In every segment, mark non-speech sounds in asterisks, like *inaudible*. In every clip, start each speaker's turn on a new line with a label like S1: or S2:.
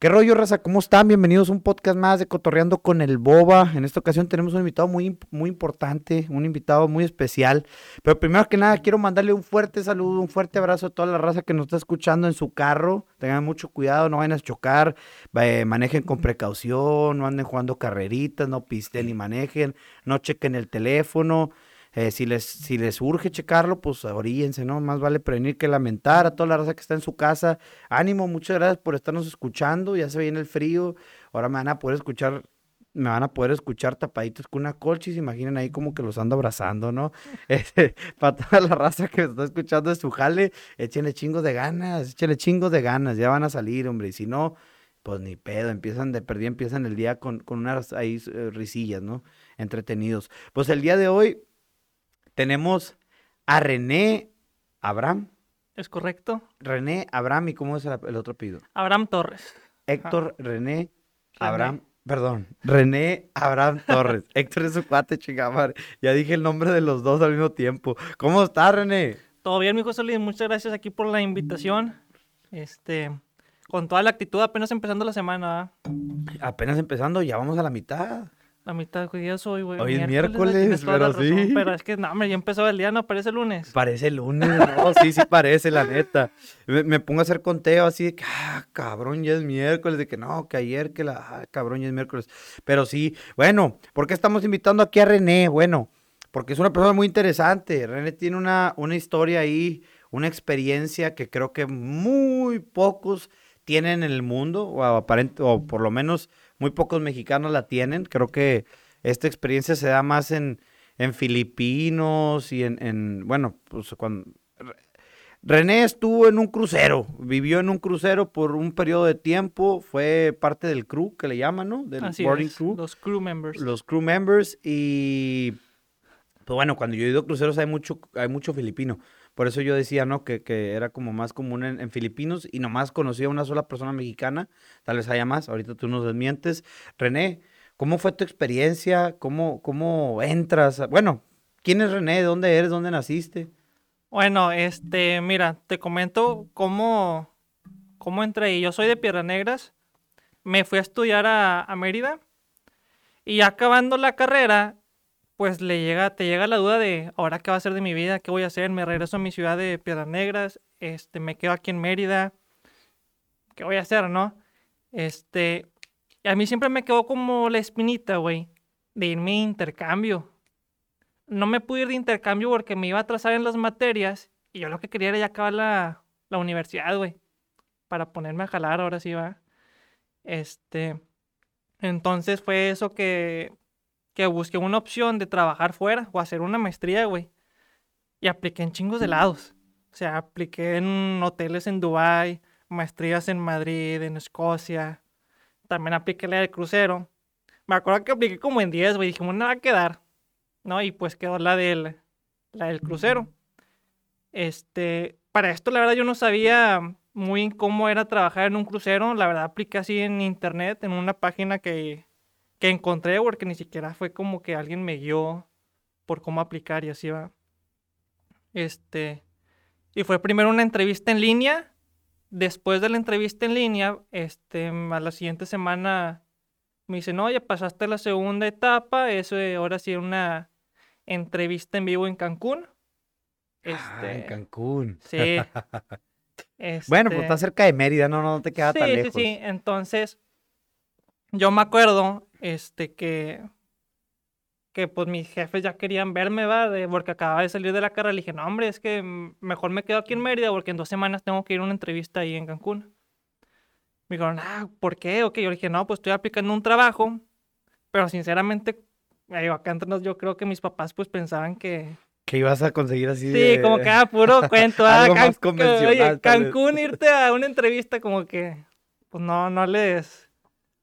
S1: ¿Qué rollo, raza? ¿Cómo están? Bienvenidos a un podcast más de Cotorreando con el Boba. En esta ocasión tenemos un invitado muy, muy importante, un invitado muy especial. Pero primero que nada, quiero mandarle un fuerte saludo, un fuerte abrazo a toda la raza que nos está escuchando en su carro. Tengan mucho cuidado, no vayan a chocar, eh, manejen con precaución, no anden jugando carreritas, no pisten ni manejen, no chequen el teléfono. Eh, si, les, si les urge checarlo, pues oríense, ¿no? Más vale prevenir que lamentar a toda la raza que está en su casa. Ánimo, muchas gracias por estarnos escuchando. Ya se viene el frío. Ahora me van a poder escuchar, me van a poder escuchar tapaditos con una se imaginen ahí como que los ando abrazando, ¿no? *laughs* Este, para toda la raza que está escuchando de su jale, échenle chingos de ganas, échenle chingos de ganas, ya van a salir, hombre. Y si no, pues ni pedo, empiezan de perdida, empiezan el día con, con unas ahí eh, risillas, ¿no? Entretenidos. Pues el día de hoy tenemos a René Abraham.
S2: ¿Es correcto?
S1: René Abraham, ¿y cómo es el, otro pido?
S2: Abraham Torres.
S1: Héctor René, Abraham, perdón, René Abraham Torres. *laughs* Héctor es su cuate, chingada Ya dije el nombre de los dos al mismo tiempo. ¿Cómo estás, René?
S2: Todo bien, mi hijo Solís. Muchas gracias aquí por la invitación. Este, con toda la actitud, apenas empezando la semana.
S1: Apenas empezando, ya vamos a la mitad.
S2: La mitad de día soy, güey.
S1: Hoy es miércoles, pero sí.
S2: Pero es que, no, hombre, ya empezó el día, ¿no? Parece lunes.
S1: Parece lunes, no, *laughs* sí, sí parece, la neta. Me, pongo a hacer conteo así de que, ah, cabrón, ya es miércoles, de que no, que ayer, que la, ah, cabrón, ya es miércoles. Pero sí, bueno, ¿por qué estamos invitando aquí a René? Bueno, porque es una persona muy interesante. René tiene una, una historia ahí, una experiencia que creo que muy pocos tienen en el mundo, o, aparente, o por lo menos muy pocos mexicanos la tienen. Creo que esta experiencia se da más en, en filipinos y en, bueno, pues cuando... René estuvo en un crucero, vivió en un crucero por un periodo de tiempo, fue parte del crew que le llaman, ¿no? Del
S2: boarding crew. Los crew members.
S1: Los crew members y pues bueno, cuando yo he ido a cruceros hay mucho, hay mucho filipino. Por eso yo decía, ¿no? Que, era como más común en, filipinos y nomás conocía a una sola persona mexicana, tal vez haya más, ahorita tú nos desmientes. René, ¿cómo fue tu experiencia? ¿Cómo, cómo entras? Bueno, ¿quién es René? ¿De dónde eres? ¿Dónde naciste?
S2: Bueno, este, mira, te comento cómo, cómo entré. Yo soy de Piedras Negras, me fui a estudiar a, a Mérida y acabando la carrera pues le llega, te llega la duda de ahora qué va a ser de mi vida, qué voy a hacer, me regreso a mi ciudad de Piedras Negras, este, me quedo aquí en Mérida, qué voy a hacer, ¿no? Este, a mí siempre me quedó como la espinita, güey, de irme a intercambio. No me pude ir de intercambio porque me iba a atrasar en las materias y yo lo que quería era ya acabar la, la universidad, güey, para ponerme a jalar, ahora sí va. Este, entonces fue eso que que busqué una opción de trabajar fuera o hacer una maestría, güey. Y apliqué en chingos de lados. O sea, apliqué en hoteles en Dubai, maestrías en Madrid, en Escocia. También apliqué la del crucero. Me acuerdo que apliqué como en 10, güey. Dije, bueno, va a quedar. ¿No? Y pues quedó la del, la del crucero. Este, para esto, la verdad, yo no sabía muy cómo era trabajar en un crucero. La verdad, apliqué así en internet, en una página que que encontré, porque ni siquiera fue como que alguien me guió por cómo aplicar y así va. Este, y fue primero una entrevista en línea. Después de la entrevista en línea, este, a la siguiente semana me dicen, no, ya pasaste la segunda etapa, eso ahora sí una entrevista en vivo en Cancún.
S1: ah, en este, Cancún.
S2: Sí. *laughs*
S1: Bueno, pues está este cerca de Mérida, no, no te queda tan lejos.
S2: Sí, sí, entonces yo me acuerdo este, que, que pues mis jefes ya querían verme, va, de, porque acababa de salir de la carrera. Le dije, no, hombre, es que mejor me quedo aquí en Mérida porque en dos semanas tengo que ir a una entrevista ahí en Cancún. Me dijeron, ah, ¿por qué? Ok, yo le dije, no, pues estoy aplicando un trabajo, pero sinceramente, acá entre yo creo que mis papás pues pensaban que...
S1: Que ibas a conseguir así
S2: Sí, como que ah, puro *laughs* cuento. ah, oye, Cancún irte a una entrevista como que, pues no, no les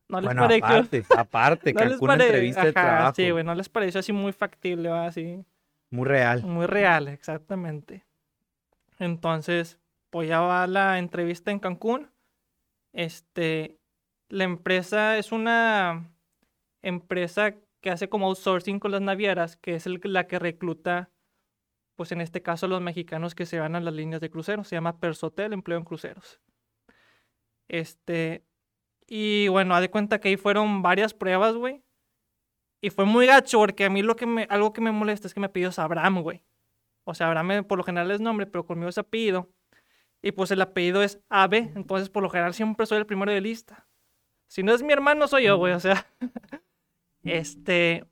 S1: no les bueno, pareció. Aparte, aparte, *laughs* no Cancún pare... entrevista de trabajo.
S2: Sí, güey, no les pareció así muy factible, así.
S1: Muy real.
S2: Muy real, exactamente. Entonces, pues ya va la entrevista en Cancún. Este, la empresa es una empresa que hace como outsourcing con las navieras, que es el, la que recluta, pues en este caso, los mexicanos que se van a las líneas de cruceros. Se llama Persotel, empleo en cruceros. Este, Y bueno, haz de cuenta que ahí fueron varias pruebas, güey. Y fue muy gacho porque a mí lo que me, algo que me molesta es que me pidió Abraham, güey. O sea, Abraham eh, por lo general es nombre, pero conmigo es apellido. Y pues el apellido es Ave, entonces por lo general siempre soy el primero de lista. Si no es mi hermano, soy yo, güey, o sea. *laughs* este.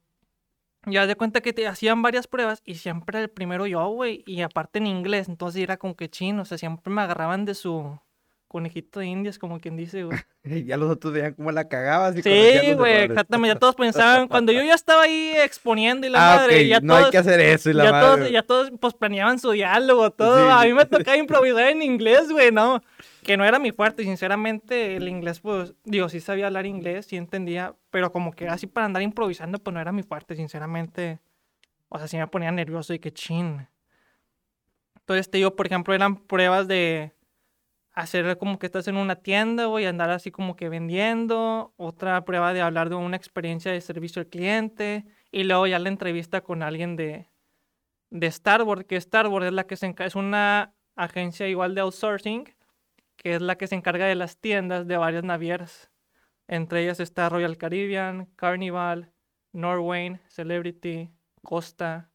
S2: Ya de cuenta que te hacían varias pruebas y siempre el primero yo, güey. Y aparte en inglés, entonces era como que chino, o sea, siempre me agarraban de su conejito de indias, como quien dice, güey. *laughs*
S1: ya los otros veían cómo la cagabas.
S2: Y sí, güey, exactamente. Ya todos pensaban, cuando yo ya *laughs* estaba ahí exponiendo y la ah, madre, ya
S1: no
S2: todos,
S1: hay que hacer eso y la
S2: ya
S1: madre.
S2: Todos, ya todos, pues, planeaban su diálogo, todo. A mí me tocaba improvisar en inglés, güey, ¿no? Que no era mi fuerte, sinceramente, el inglés, pues, digo, sí sabía hablar inglés, sí entendía, pero como que así para andar improvisando, pues no era mi fuerte, sinceramente. O sea, sí me ponía nervioso y que chin. Entonces, te digo, por ejemplo, eran pruebas de hacer como que estás en una tienda, güey, andar así como que vendiendo, otra prueba de hablar de una experiencia de servicio al cliente, y luego ya la entrevista con alguien de, de Starboard, que Starboard es la que se es una agencia igual de outsourcing, que es la que se encarga de las tiendas de varias navieras. Entre ellas está Royal Caribbean, Carnival, Norway, Celebrity, Costa,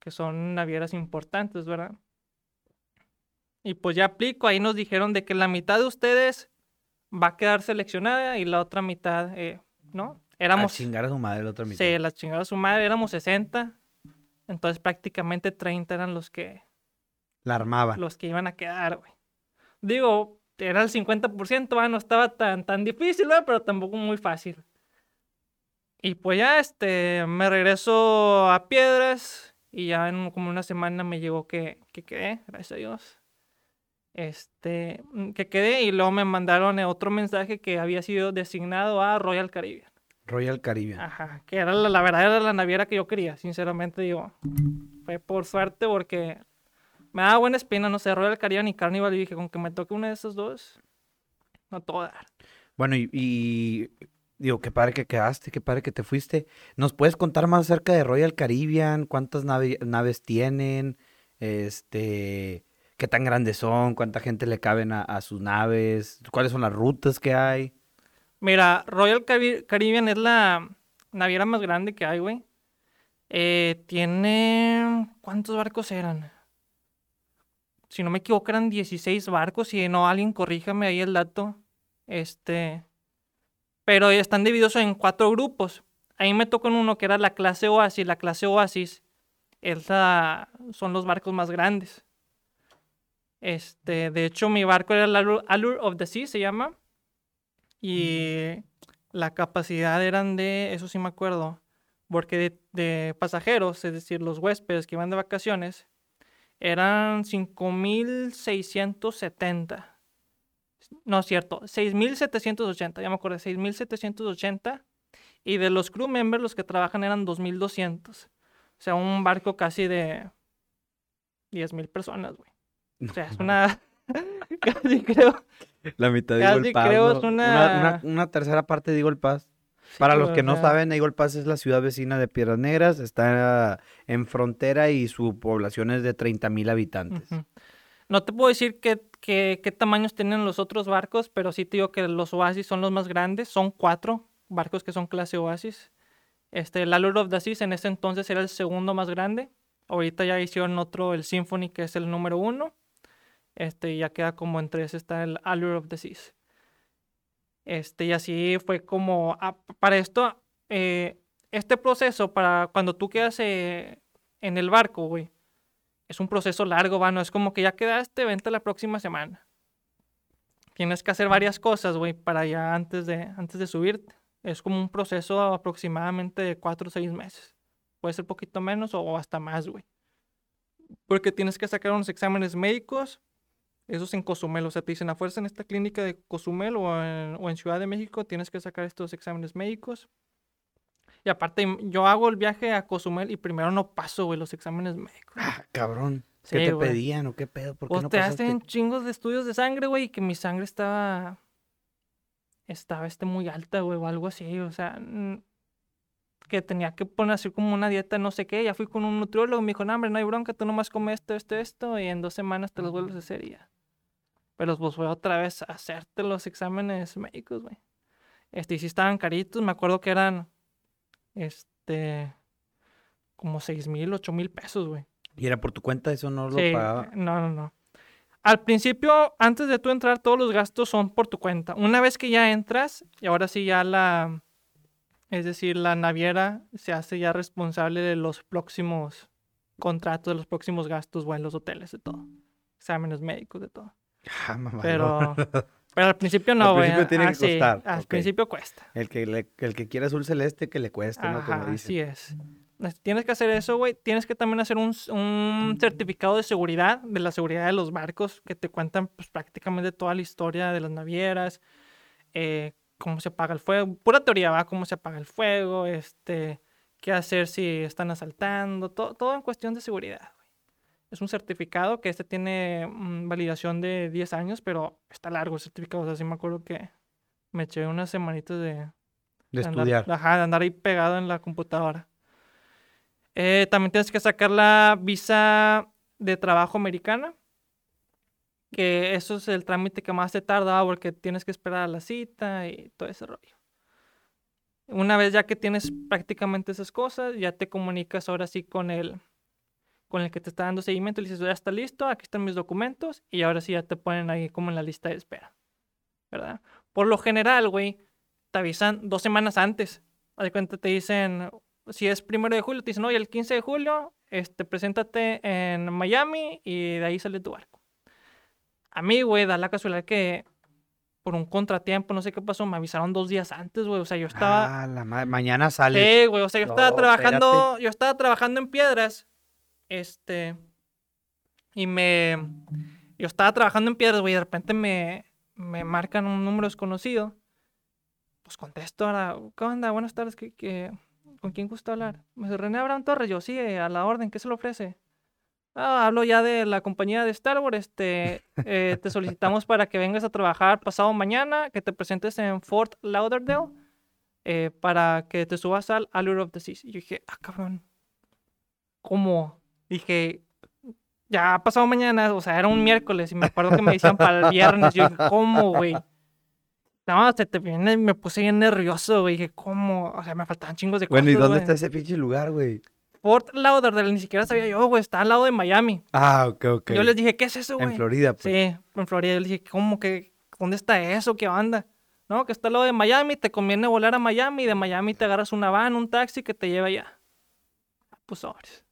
S2: que son navieras importantes, ¿verdad? Y pues ya aplico, ahí nos dijeron de que la mitad de ustedes va a quedar seleccionada y la otra mitad, eh, ¿no?
S1: Éramos... A chingar a su madre la otra mitad.
S2: Sí, la chingar a su madre, éramos 60. Entonces prácticamente 30 eran los que...
S1: La armaban.
S2: Los que iban a quedar, güey. Digo, era el 50%, no estaba tan, tan difícil, güey, pero tampoco muy fácil. Y pues ya, este, me regreso a Piedras y ya en como una semana me llegó que, que quedé, gracias a Dios este, mm, que quedé y luego me mandaron otro mensaje que había sido designado a Royal Caribbean.
S1: Royal Caribbean.
S2: Ajá, que era la, verdad era la naviera que yo quería, sinceramente digo. Fue por suerte porque me daba buena espina, no sé, Royal Caribbean y Carnival y dije, con que me toque una de esos dos, no todo dar.
S1: Bueno, y, digo, qué padre que quedaste, qué padre que te fuiste. ¿Nos puedes contar más acerca de Royal Caribbean? ¿Cuántas naves tienen? Este qué tan grandes son, cuánta gente le caben a, sus naves, cuáles son las rutas que hay.
S2: Mira, Royal Caribbean es la naviera más grande que hay, güey. Eh, tiene... ¿Cuántos barcos eran? Si no me equivoco, eran 16 barcos. Si no, alguien corríjame ahí el dato. Este... Pero están divididos en cuatro grupos. Ahí me tocó en uno que era la clase Oasis. La clase Oasis es son los barcos más grandes. Este, de hecho, mi barco era el Allure of the Sea, se llama. Y la capacidad eran de, eso sí me acuerdo, porque de, pasajeros, es decir, los huéspedes que iban de vacaciones, eran 5.670. No es cierto, 6.780, ya me acuerdo, 6.780. Y de los crew members, los que trabajan eran 2.200. O sea, un barco casi de 10.000 personas, güey. O sea, es una. *laughs* casi creo.
S1: La mitad de Eagle Pass. Creo es una... Una, tercera parte de Eagle Pass. Para los que no saben, Eagle Pass es la ciudad vecina de Piedras Negras, está en frontera y su población es de 30 mil habitantes.
S2: No te puedo decir qué, qué, qué, tamaños tienen los otros barcos, pero sí te digo que los Oasis son los más grandes, son cuatro barcos que son clase Oasis. Este, el Allure of the Seas en ese entonces era el segundo más grande. Ahorita ya hicieron otro, el Symphony, que es el número uno. Este, ya queda como entre ese está el Allure of the Seas. Este, y así fue como, ah, para esto, eh, este proceso, para cuando tú quedas eh, en el barco, güey, es un proceso largo, va, no es como que ya quedaste, vente la próxima semana. Tienes que hacer varias cosas, güey, para ya antes de, antes de subirte. Es como un proceso aproximadamente de cuatro o seis meses. Puede ser poquito menos o hasta más, güey. Porque tienes que sacar unos exámenes médicos, eso es en Cozumel, o sea, te dicen a fuerza en esta clínica de Cozumel o en, Ciudad de México tienes que sacar estos exámenes médicos. Y aparte, yo hago el viaje a Cozumel y primero no paso, güey, los exámenes médicos.
S1: Ah, cabrón. ¿Qué te pedían o qué pedo? ¿Por qué
S2: no te hacen chingos de estudios de sangre, güey, y que mi sangre estaba. Estaba este muy alta, güey, o algo así. O sea, que tenía que poner así como una dieta, no sé qué. Ya fui con un nutriólogo, me dijo, no, hombre, no hay bronca, tú nomás comes esto, esto, esto, y en dos semanas te los vuelves a hacer y ya. Pero pues fue otra vez a hacerte los exámenes médicos, güey. Este, y sí estaban caritos, me acuerdo que eran, este, como seis mil, ocho mil pesos, güey.
S1: ¿Y era por tu cuenta? ¿Eso no lo
S2: Sí,
S1: pagaba?
S2: no, no, no. Al principio, antes de tú entrar, todos los gastos son por tu cuenta. Una vez que ya entras, y ahora sí ya la, es decir, la naviera se hace ya responsable de los próximos contratos, de los próximos gastos, o en los hoteles, de todo. Exámenes médicos, de todo.
S1: Ah.
S2: Pero, pero al principio no,
S1: Al
S2: güey.
S1: principio tiene
S2: Ah,
S1: que
S2: sí,
S1: costar,
S2: Al principio cuesta.
S1: El que, le- el que quiera azul celeste, que le cueste, ¿no? Como
S2: así
S1: dicen.
S2: es. Es- Tienes que hacer eso, güey. Tienes que también hacer un, un certificado de seguridad, de la seguridad de los barcos, que te cuentan pues, prácticamente toda la historia de las navieras, eh, cómo se apaga el fuego. Pura teoría, va, cómo se apaga el fuego, este, qué hacer si están asaltando, to- todo en cuestión de seguridad. Es un certificado que este tiene mm, validación de 10 años, pero está largo el certificado. O sea, sí me acuerdo que me eché unas semanitas de,
S1: De estudiar.
S2: ajá, de andar ahí pegado en la computadora. Eh, también tienes que sacar la visa de trabajo americana. Que eso es el trámite que más te tarda porque tienes que esperar a la cita y todo ese rollo. Una vez ya que tienes prácticamente esas cosas, ya te comunicas ahora sí con el, con el que te está dando seguimiento. Le dices, ya está listo, aquí están mis documentos. Y ahora sí ya te ponen ahí como en la lista de espera. ¿Verdad? Por lo general, güey, te avisan dos semanas antes. De cuenta, te dicen, si es primero de julio, te dicen, oye, el 15 de julio, este, preséntate en Miami y de ahí sale tu barco. A mí, güey, da la casualidad que por un contratiempo, no sé qué pasó, me avisaron dos días antes, güey. O sea, yo estaba...
S1: Ah, la ma- mañana sale.
S2: Sí, güey, o sea, yo estaba
S1: No,
S2: trabajando, yo estaba trabajando en piedras, este, y me, yo estaba trabajando en piedras, güey, de repente me, me marcan un número desconocido, pues contesto ahora, ¿qué onda? Buenas tardes, ¿qué, con quién gusta hablar? Me dice, René Abraham Torres, yo, sí, a la orden, ¿qué se le ofrece? Ah, hablo ya de la compañía de Star Wars, este, eh, te solicitamos *laughs* para que vengas a trabajar pasado mañana, que te presentes en Fort Lauderdale, eh, para que te subas al Allure of the Seas. Y yo dije, ah, cabrón, ¿cómo? Dije, ya ha pasado mañana, o sea, era un *laughs* miércoles y me acuerdo que me decían para el viernes. Yo dije, ¿cómo, güey? No, se te viene, me puse bien nervioso, güey. Dije, ¿cómo? O sea, me faltaban chingos de
S1: Bueno, ¿y
S2: cosas,
S1: dónde
S2: güey.
S1: está ese pinche lugar, güey?
S2: Fort Lauderdale, ni siquiera sabía yo, güey, está al lado de Miami.
S1: Ah, ok, ok.
S2: Yo les dije, ¿qué es eso, güey?
S1: En Florida, pues.
S2: Sí, en Florida. Yo le dije, ¿cómo que? ¿Dónde está eso? ¿Qué onda? No, que está al lado de Miami, te conviene volar a Miami y de Miami te agarras una van, un taxi que te lleva allá. Pues sobres.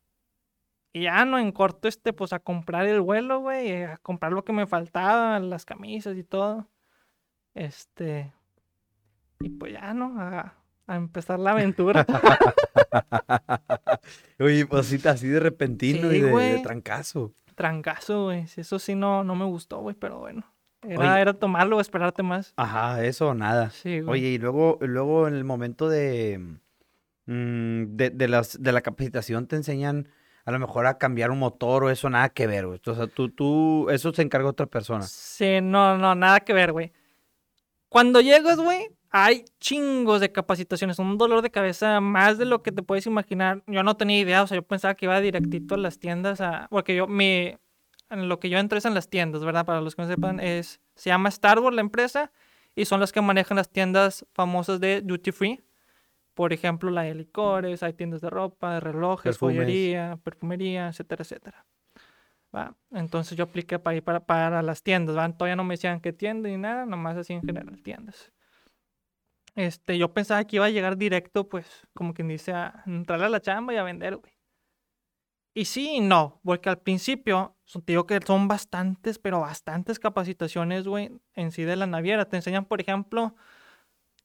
S2: Y ya no, en corto, este, pues a comprar el vuelo, güey, eh, a comprar lo que me faltaba, las camisas y todo. Este. Y pues ya, ¿no? A, a empezar la aventura. *laughs*
S1: Oye, pues sí, así de repentino
S2: Sí,
S1: y de, de trancazo.
S2: Trancazo, güey. Eso sí no, no me gustó, güey, pero bueno. Era,
S1: Oye.
S2: era tomarlo o esperarte más.
S1: Ajá, eso o nada.
S2: Sí, güey.
S1: Oye, y luego, luego en el momento de, mm, de, de las, de la capacitación te enseñan a lo mejor a cambiar un motor o eso nada que ver, güey. O sea, tú, tú, eso se encarga otra persona.
S2: Sí, no, no, nada que ver, güey. Cuando llegas, güey, hay chingos de capacitaciones. Un dolor de cabeza más de lo que te puedes imaginar. Yo no tenía idea, o sea, yo pensaba que iba directito a las tiendas a... Porque yo, mi... En lo que yo entré es en las tiendas, ¿verdad? Para los que no sepan, es... Se llama Star Wars la empresa y son las que manejan las tiendas famosas de duty free. Por ejemplo, la de licores, hay tiendas de ropa, de relojes,
S1: Perfumes.
S2: joyería, perfumería, etcétera, etcétera. ¿va? Entonces yo apliqué para ir para, para las tiendas, ¿va? Todavía no me decían qué tienda ni nada, nomás así en general tiendas. Este, yo pensaba que iba a llegar directo, pues, como quien dice, a entrar a la chamba y a vender, güey. Y sí y no, porque al principio, te digo que son bastantes, pero bastantes capacitaciones, güey, en sí de la naviera. Te enseñan, por ejemplo,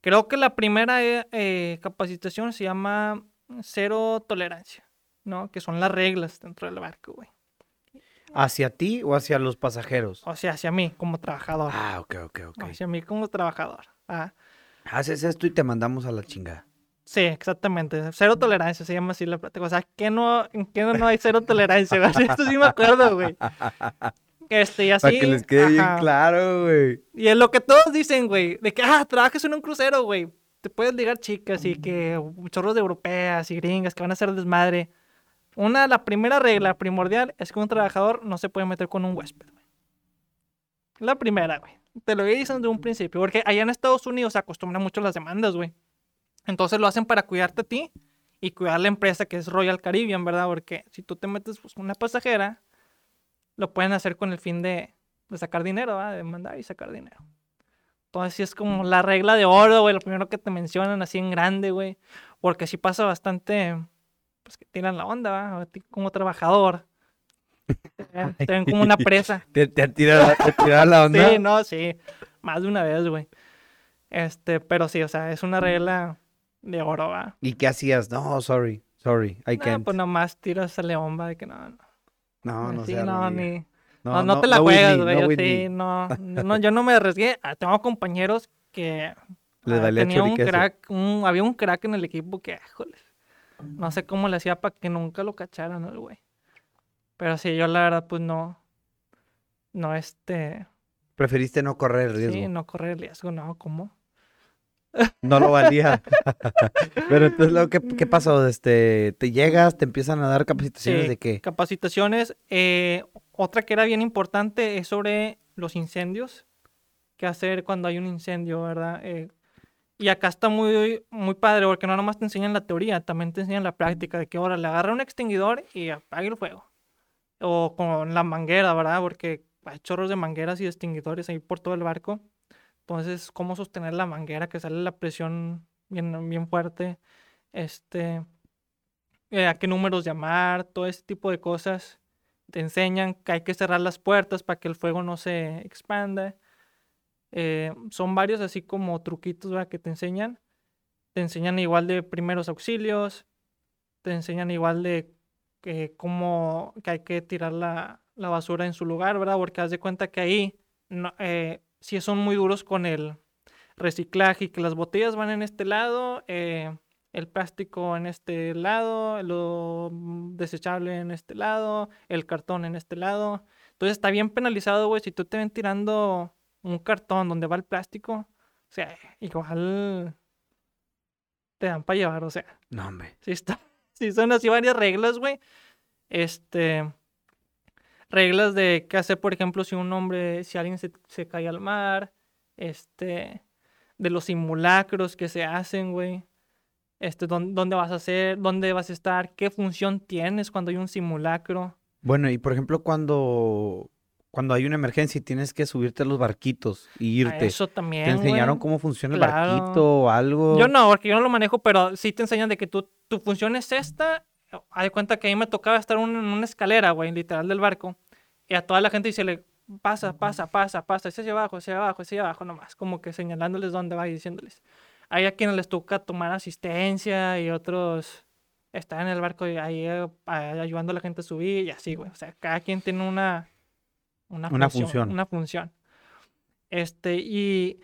S2: creo que la primera eh, eh, capacitación se llama cero tolerancia, ¿no? Que son las reglas dentro del barco, güey.
S1: ¿Hacia ti o hacia los pasajeros?
S2: O sea, hacia mí como trabajador.
S1: Ah, ok, ok, ok.
S2: Hacia mí como trabajador. Ah,
S1: Haces esto y te mandamos a la chingada.
S2: sí, exactamente. Cero tolerancia se llama así la plática. O sea, ¿qué no, ¿en qué no hay cero *laughs* tolerancia? *laughs* Esto sí me acuerdo, güey. *laughs* Este, y así.
S1: Para que les quede bien claro, güey.
S2: Y es lo que todos dicen, güey. De que, ah, trabajas en un crucero, güey. Te puedes ligar chicas y que chorros de europeas y gringas que van a hacer desmadre. Una, la primera regla primordial es que un trabajador no se puede meter con un huésped, güey. La primera, güey. te lo dicen desde un principio, porque allá en Estados Unidos se acostumbran mucho las demandas, güey. Entonces lo hacen para cuidarte a ti y cuidar la empresa que es Royal Caribbean, ¿verdad? Porque si tú te metes pues, una pasajera, lo pueden hacer con el fin de, de sacar dinero, ¿verdad? De mandar y sacar dinero. Entonces sí es como la regla de oro, güey, lo primero que te mencionan así en grande, güey. Porque sí pasa bastante, pues que tiran la onda, ¿va? A ti Como trabajador. Te, *laughs* te ven como una presa. *laughs*
S1: ¿Te, te han tirado, te tiraron la onda?
S2: Sí, no, sí. Más de una vez, güey. Este, pero sí, o sea, es una regla de oro, ¿va?
S1: ¿Y qué hacías? No, sorry, sorry, I
S2: No,
S1: can't.
S2: pues nomás tiras a león, va, de que no, no.
S1: No, no
S2: sí, no, ni... No, no, te la
S1: no
S2: juegas, güey.
S1: no
S2: yo sí, no, *laughs* no, yo no me arriesgué. Tengo compañeros que
S1: Les
S2: ah, tenía un crack, un- había un crack en el equipo que, híjole, no sé cómo le hacía para que nunca lo cacharan, el güey. Pero sí, yo la verdad, pues no, no, este,
S1: Preferiste no correr riesgo.
S2: sí, no correr riesgo, no, ¿cómo?
S1: No lo valía. *laughs* Pero entonces, luego, ¿qué, qué pasó? Este, ¿Te llegas, te empiezan a dar capacitaciones
S2: Sí,
S1: de qué?
S2: Capacitaciones. eh, otra que era bien importante es sobre los incendios. ¿Qué hacer cuando hay un incendio, verdad? Eh, y acá está muy, muy padre porque no nomás te enseñan la teoría, también te enseñan la práctica de que ahora le agarra un extinguidor y apague el fuego. O con la manguera, ¿verdad? Porque hay chorros de mangueras y extinguidores ahí por todo el barco. Entonces, cómo sostener la manguera, que sale la presión bien, bien fuerte. Este, eh, a qué números llamar, todo ese tipo de cosas. Te enseñan que hay que cerrar las puertas para que el fuego no se expanda. Eh, son varios así como truquitos ¿verdad? que te enseñan. Te enseñan igual de primeros auxilios. Te enseñan igual de que cómo que hay que tirar la, la basura en su lugar, ¿verdad? Porque haz de cuenta que ahí eh, sí son muy duros con el reciclaje y que las botellas van en este lado, eh, el plástico en este lado, lo mm, desechable en este lado, el cartón en este lado. Entonces está bien penalizado, güey, si tú te ven tirando un cartón donde va el plástico, o sea, igual te dan para llevar, o sea.
S1: No, hombre.
S2: Sí, está. *laughs* Sí, son así varias reglas, güey. Este. Reglas de qué hacer, por ejemplo, si un hombre, si alguien se, se cae al mar. Este. De los simulacros que se hacen, güey. Este, dónde, dónde vas a hacer, dónde vas a estar, qué función tienes cuando hay un simulacro.
S1: Bueno, y por ejemplo, cuando, cuando hay una emergencia y tienes que subirte a los barquitos y
S2: A
S1: irte,
S2: Eso también.
S1: ¿te enseñaron cómo funciona el
S2: Claro.
S1: barquito o algo?
S2: Yo no, porque yo no lo manejo, pero sí te enseñan de que tú, tu función es esta. Hay cuenta que a mí me tocaba estar un- en una escalera, güey, literal del barco. Y a toda la gente dice, le pasa, pasa, pasa, pasa, ese hacia abajo, ese hacia abajo, ese hacia abajo, nomás. Como que señalándoles dónde va y diciéndoles. Hay a quienes les toca tomar asistencia y otros están en el barco y ahí eh, ayudando a la gente a subir y así, güey. O sea, cada quien tiene una, una,
S1: Una
S2: función,
S1: función.
S2: Una función. Este, y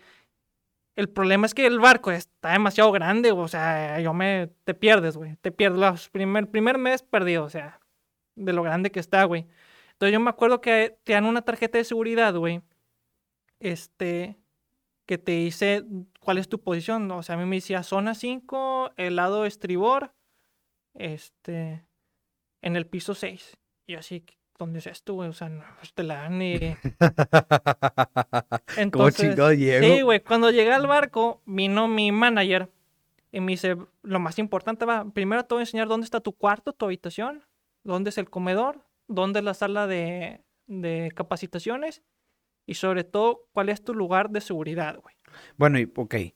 S2: el problema es que el barco está demasiado grande, o sea, yo me, te pierdes, güey, te pierdes. Los primer, primer mes perdido, o sea, de lo grande que está, güey. Entonces yo me acuerdo que te dan una tarjeta de seguridad, güey, este, que te dice cuál es tu posición, o sea, a mí me decía zona 5, el lado estribor, este, en el piso 6. Y así, ¿dónde es esto, güey? O sea, no, pues te la dan y... *laughs*
S1: ¿Cómo
S2: Entonces,
S1: chingado llego?
S2: Sí, güey. Cuando llegué al barco, vino mi manager y me dice, lo más importante va, primero te voy a enseñar dónde está tu cuarto, tu habitación, dónde es el comedor, dónde es la sala de, de capacitaciones y sobre todo, cuál es tu lugar de seguridad, güey.
S1: Bueno, y ok. Eh,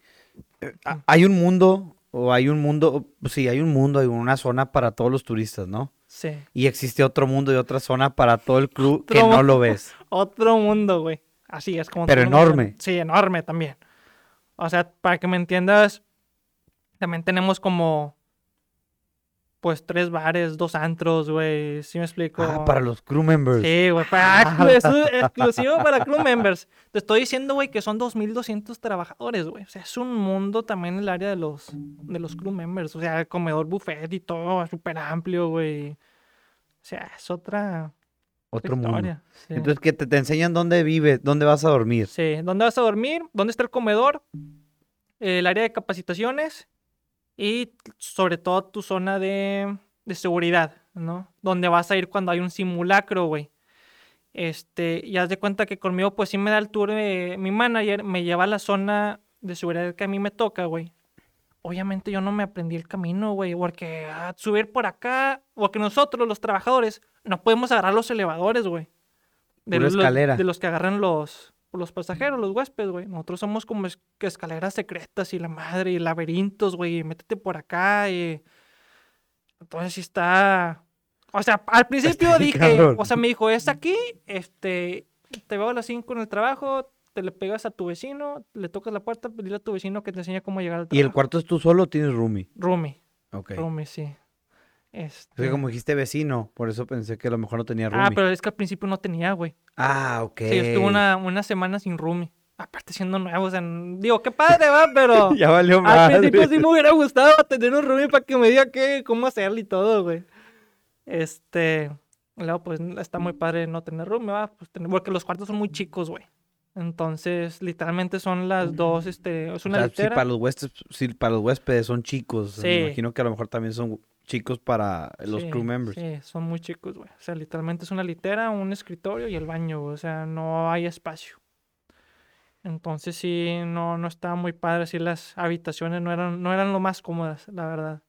S1: Hay un mundo, o hay un mundo, sí, hay un mundo, hay una zona para todos los turistas, ¿no?
S2: Sí.
S1: Y existe otro mundo y otra zona para todo el club que no lo ves. *laughs*
S2: Otro mundo, güey. Así es como...
S1: Pero enorme.
S2: Sí, enorme también. O sea, para que me entiendas, también tenemos como... Pues tres bares, dos antros, güey. ¿Sí me explico?
S1: Ah, para los crew members.
S2: Sí, güey, para *laughs* exclu- exclu- exclusivo para crew members. Te estoy diciendo, güey, que son 2.200 trabajadores, güey. O sea, es un mundo también el área de los, de los crew members. O sea, el comedor buffet y todo, súper amplio, güey. O sea, es otra
S1: Otro mundo.
S2: Sí.
S1: Entonces, que te, te enseñan dónde vives, dónde vas a dormir.
S2: Sí, ¿dónde vas a dormir? ¿Dónde está el comedor? El área de capacitaciones y sobre todo tu zona de, de seguridad, ¿no? Donde vas a ir cuando hay un simulacro, güey. Este, y haz de cuenta que conmigo, pues sí me da el tour de mi manager, me lleva a la zona de seguridad que a mí me toca, güey. Obviamente yo no me aprendí el camino, güey, porque ah, subir por acá, porque nosotros, los trabajadores, no podemos agarrar los elevadores, güey. De,
S1: Pura
S2: los-
S1: escalera.
S2: de los que agarran los, los pasajeros, los huéspedes, güey. Nosotros somos como es- que escaleras secretas y la madre, y laberintos, güey, y métete por acá y... Entonces sí está... O sea, al principio dije,
S1: cabrón.
S2: o sea, me dijo, es aquí, este, te veo a las 5 en el trabajo, te le pegas a tu vecino, le tocas la puerta, dile a tu vecino que te enseñe cómo llegar al
S1: ¿Y el
S2: trabajo.
S1: cuarto es tú solo o tienes roomie?
S2: Roomie,
S1: Ok.
S2: roomie, sí.
S1: Es
S2: Este...
S1: que como dijiste vecino, por eso pensé que a lo mejor no tenía roomie.
S2: Ah, pero es que al principio no tenía, güey.
S1: Ah, ok.
S2: Sí, estuve una, una semana sin roomie. Aparte siendo nuevo, o sea, digo, qué padre, va, pero... *laughs*
S1: ya valió
S2: Al
S1: más.
S2: principio sí me hubiera gustado tener un roomie para que me diga qué, cómo hacerlo y todo, güey. Este, luego pues está muy padre no tener roomie, va, pues, tener- porque los cuartos son muy chicos, güey. Entonces, literalmente son las dos, este, es
S1: O
S2: una
S1: sea, si
S2: litera.
S1: para los huéspedes, si para los huéspedes son chicos,
S2: Sí.
S1: me imagino que a lo mejor también son chicos para los
S2: Sí,
S1: crew members.
S2: Sí, son muy chicos, güey. O sea, literalmente es una litera, un escritorio y el baño, güey. O sea, no hay espacio. Entonces sí, no, no estaba muy padre. Sí, las habitaciones no eran, no eran lo más cómodas, la verdad.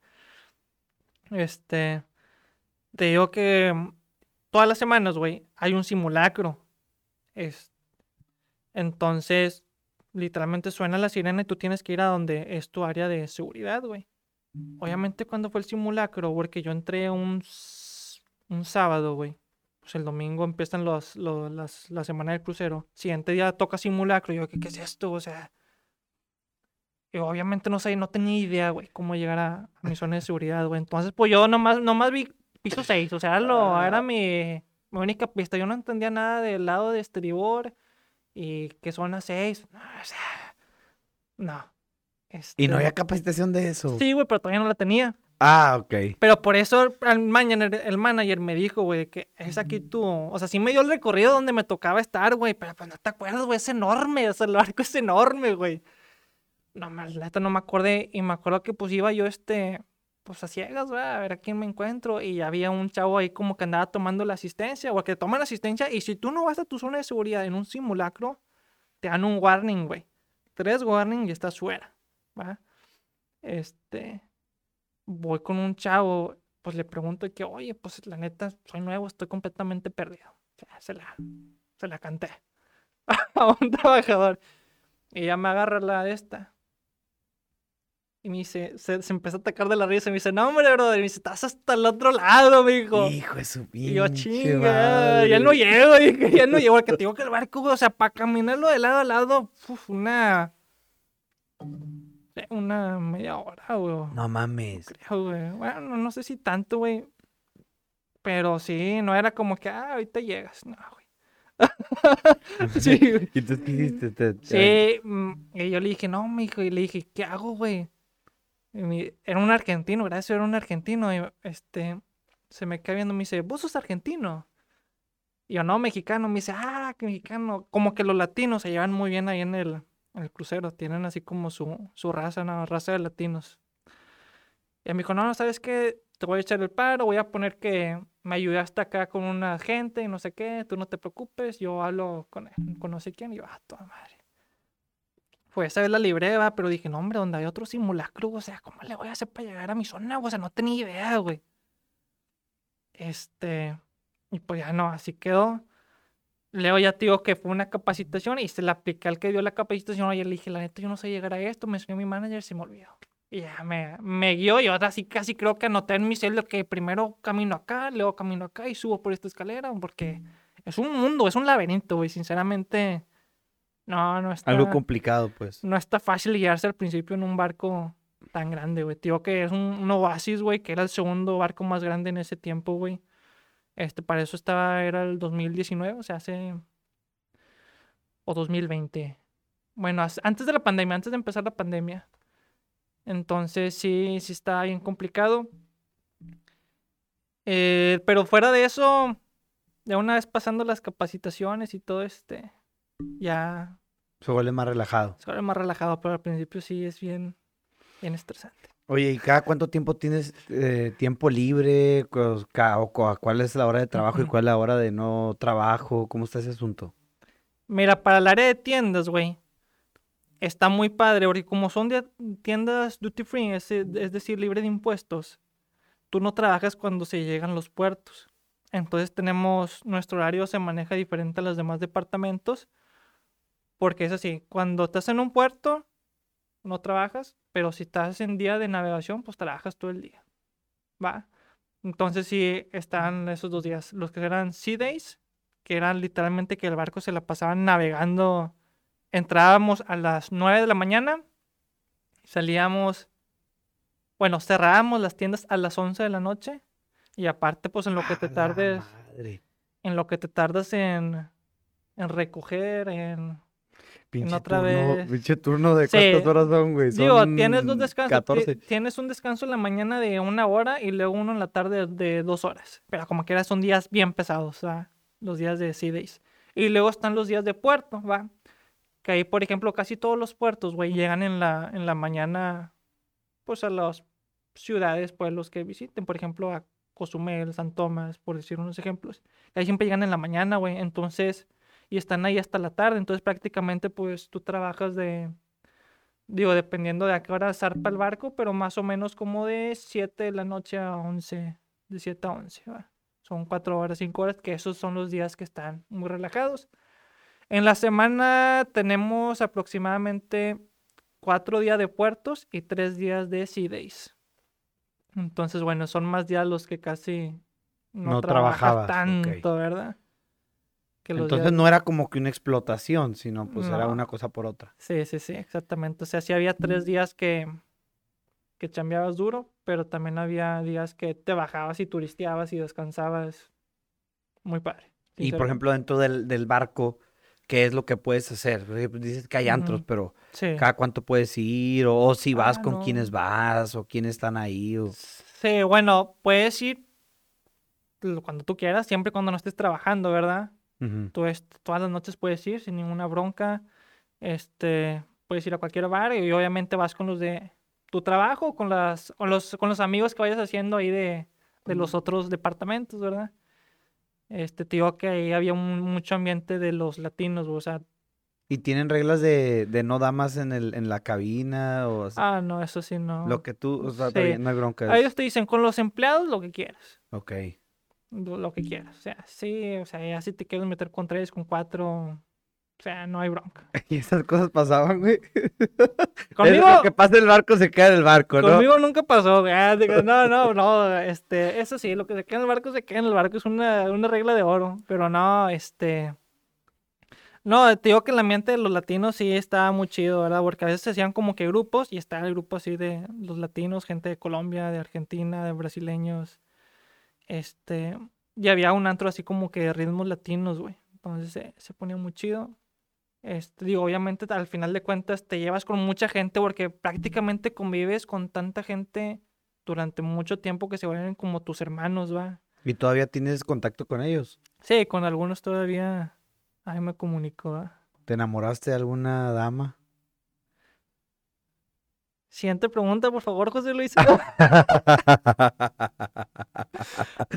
S2: Este, te digo que mm, todas las semanas, güey, hay un simulacro. Es, entonces, literalmente suena la sirena y tú tienes que ir a donde es tu área de seguridad, güey. Obviamente cuando fue el simulacro, porque yo entré un, un sábado, güey. Pues el domingo empiezan los, los- las, la semana del crucero. Siguiente día toca simulacro. Yo, ¿qué, qué es esto? O sea... Y obviamente no sé, no tenía idea, güey, cómo llegar a, a mi zona de seguridad, güey. Entonces, pues yo nomás, nomás vi piso 6. O sea, era, lo, era mi, mi única pista. Yo no entendía nada del lado de estribor y que zona 6. No, o sea, no.
S1: Y no
S2: Este,
S1: había capacitación de eso.
S2: Sí, güey, pero todavía no la tenía.
S1: Ah, ok.
S2: Pero por eso el manager, el manager me dijo, güey, que es aquí tú. O sea, sí me dio el recorrido donde me tocaba estar, güey. Pero pues no te acuerdas, güey, es enorme. O sea, el barco es enorme, güey. No, neta no me acordé. Y me acuerdo que pues iba yo, este, pues a ciegas, güey, a ver a quién me encuentro. Y había un chavo ahí como que andaba tomando la asistencia, o que toma la asistencia. Y si tú no vas a tu zona de seguridad en un simulacro, te dan un warning, güey. Tres warning y estás fuera, ¿va? Este voy con un chavo, pues le pregunto que, oye, pues la neta, soy nuevo, estoy completamente perdido. O sea, se la, se la canté *laughs* a un trabajador. Y ya me agarra la de esta. Y me dice, se, se empezó a atacar de la risa y me dice, no, hombre, brother. Y me dice, estás hasta el otro lado, mijo.
S1: Hijo de su
S2: Y yo,
S1: pinche
S2: chinga, ya no llego, dije, ya no llego, porque te digo que el barco, o sea, para caminarlo de lado a lado, uf, una, una media hora, güey.
S1: No mames.
S2: Creo, güey. Bueno, no, no sé si tanto, güey. Pero sí, no era como que, ah, ahorita llegas. No, güey. *laughs* sí, *laughs* güey.
S1: ¿Y entonces qué hiciste? Te-
S2: Sí, mm, y yo le dije, no, mijo, y le dije, ¿qué hago, güey? Y Era un argentino, gracias, era un argentino. Y este, se me queda viendo, me dice, ¿vos sos argentino? Y yo, no, mexicano. Me dice, ah, que mexicano. Como que los latinos se llevan muy bien ahí en el, el crucero. Tienen así como su, su raza, una raza de latinos. Y me dijo, no, no, ¿sabes qué? Te voy a echar el paro, voy a poner que me ayudaste acá con una gente y no sé qué, tú no te preocupes, yo hablo con él, con no sé quién. Y yo, ah, toda madre. Pues esa vez la libré, va, pero dije, no, hombre, donde hay otro simulacro, o sea, ¿cómo le voy a hacer para llegar a mi zona? O sea, no tenía idea, güey. Este, y pues ya no, así quedó. Leo ya te digo que fue una capacitación y se la apliqué al que dio la capacitación. Ayer le dije, la neta, yo no sé llegar a esto. Me enseñó mi manager, se me olvidó. Y ya me, me guió y ahora sí casi creo que anoté en mi celda que primero camino acá, luego camino acá y subo por esta escalera porque es un mundo, es un laberinto, güey. Sinceramente, no, no está,
S1: Algo complicado, pues.
S2: no está fácil guiarse al principio en un barco tan grande, güey. Tío, que es un, un Oasis, güey, que era el segundo barco más grande en ese tiempo, güey. Este, para eso estaba, era el 2019, o sea, hace... O 2020. Bueno, antes de la pandemia, antes de empezar la pandemia. Entonces, sí, sí está bien complicado. Eh, pero fuera de eso, ya una vez pasando las capacitaciones y todo este, ya
S1: Se vuelve más relajado.
S2: se vuelve más relajado, pero al principio sí es bien, bien estresante.
S1: Oye, ¿y cada cuánto tiempo tienes eh, tiempo libre? ¿Cuál es la hora de trabajo y cuál es la hora de no trabajo? ¿Cómo está ese asunto?
S2: Mira, para el área de tiendas, güey, está muy padre, porque como son de- tiendas duty free, es, es decir, libre de impuestos, tú no trabajas cuando se llegan los puertos. Entonces tenemos, nuestro horario se maneja diferente a los demás departamentos, porque es así, cuando estás en un puerto, no trabajas, pero si estás en día de navegación, pues trabajas todo el día. ¿Va? Entonces sí están esos dos días, los que eran sea days, que eran literalmente que el barco se la pasaban navegando. Entrábamos a las 9 de la mañana, salíamos, bueno, cerrábamos las tiendas a las 11 de la noche y aparte pues en lo que te
S1: ¡A la
S2: tardes,
S1: madre!
S2: en lo que te tardas en, en recoger, en...
S1: Pinche
S2: otra
S1: turno,
S2: vez.
S1: pinche turno de
S2: Sí.
S1: cuántas horas son, güey.
S2: Digo,
S1: Son
S2: tienes dos descansos. ti-
S1: 14.
S2: Tienes un descanso en la mañana de una hora y luego uno en la tarde de dos horas. Pero como quiera son días bien pesados. Los días de sea days. Y luego están los días de puerto, ¿va? Que ahí, por ejemplo, casi todos los puertos, güey, llegan en la, en la mañana, pues a las ciudades, pueblos que visiten. Por ejemplo, a Cozumel, San Tomás, por decir unos ejemplos. Ahí siempre llegan en la mañana, güey. Entonces, y están ahí hasta la tarde. Entonces, prácticamente, pues tú trabajas de, digo, dependiendo de a qué hora zarpa el barco, pero más o menos como de 7 de la noche a 11, de 7 a 11, ¿va? Son 4 horas, 5 horas, que esos son los días que están muy relajados. En la semana tenemos aproximadamente 4 días de puertos y 3 días de sea days. Entonces, bueno, son más días los que casi no,
S1: No
S2: trabajas tanto, ¿verdad? Que los
S1: Entonces
S2: días-
S1: no era como que una explotación, sino pues era una cosa por otra.
S2: Sí, sí, sí, exactamente. O sea, sí había tres días que, que chambeabas duro, pero también había días que te bajabas y turisteabas y descansabas. Muy padre.
S1: Y por ejemplo, dentro del, del barco, ¿qué es lo que puedes hacer? Pues, Dices que hay antros, pero
S2: Sí.
S1: cada cuánto puedes ir, o, o si vas
S2: Ah,
S1: con
S2: no.
S1: quiénes vas, o quiénes están ahí, o...
S2: Sí, bueno, puedes ir cuando tú quieras, siempre cuando no estés trabajando, ¿verdad? Tú es- todas las noches puedes ir sin ninguna bronca. Este, puedes ir a cualquier bar y obviamente vas con los de tu trabajo, con las, con los, con los amigos que vayas haciendo ahí de, de los otros departamentos, ¿verdad? Este, te digo que ahí había un- mucho ambiente de los latinos, o sea,
S1: ¿Y tienen reglas de, de no damas en, el, en la cabina, o así?
S2: ah, no, eso sí no.
S1: lo que tú, o sea,
S2: Sí.
S1: no hay bronca.
S2: Ellos te dicen con los empleados lo que quieras.
S1: Ok.
S2: Lo, que quieras. O sea, sí, o sea, ya si te quieres meter con tres, con cuatro, o sea, no hay bronca. *laughs*
S1: Y esas cosas pasaban, güey. *laughs*
S2: Conmigo,
S1: Es lo que pasa en el barco se queda en el barco, ¿no?
S2: conmigo nunca pasó. güey. Ah, No, no, no, este, eso sí, lo que se queda en el barco se queda en el barco, es una, una regla de oro, pero no, este... No, te digo que el ambiente de los latinos sí estaba muy chido, ¿verdad? Porque a veces se hacían como que grupos y estaba el grupo así de los latinos, gente de Colombia, de Argentina, de brasileños. Este, y había un antro así como que de ritmos latinos, güey. Entonces se, se ponía muy chido. Este, digo, obviamente al final de cuentas te llevas con mucha gente porque prácticamente convives con tanta gente durante mucho tiempo que se vuelven como tus hermanos, ¿va?
S1: Y todavía tienes contacto con ellos.
S2: Sí, con algunos todavía ahí me comunico, ¿va?
S1: ¿Te enamoraste de alguna dama?
S2: Siguiente pregunta, por favor, José Luis. *laughs*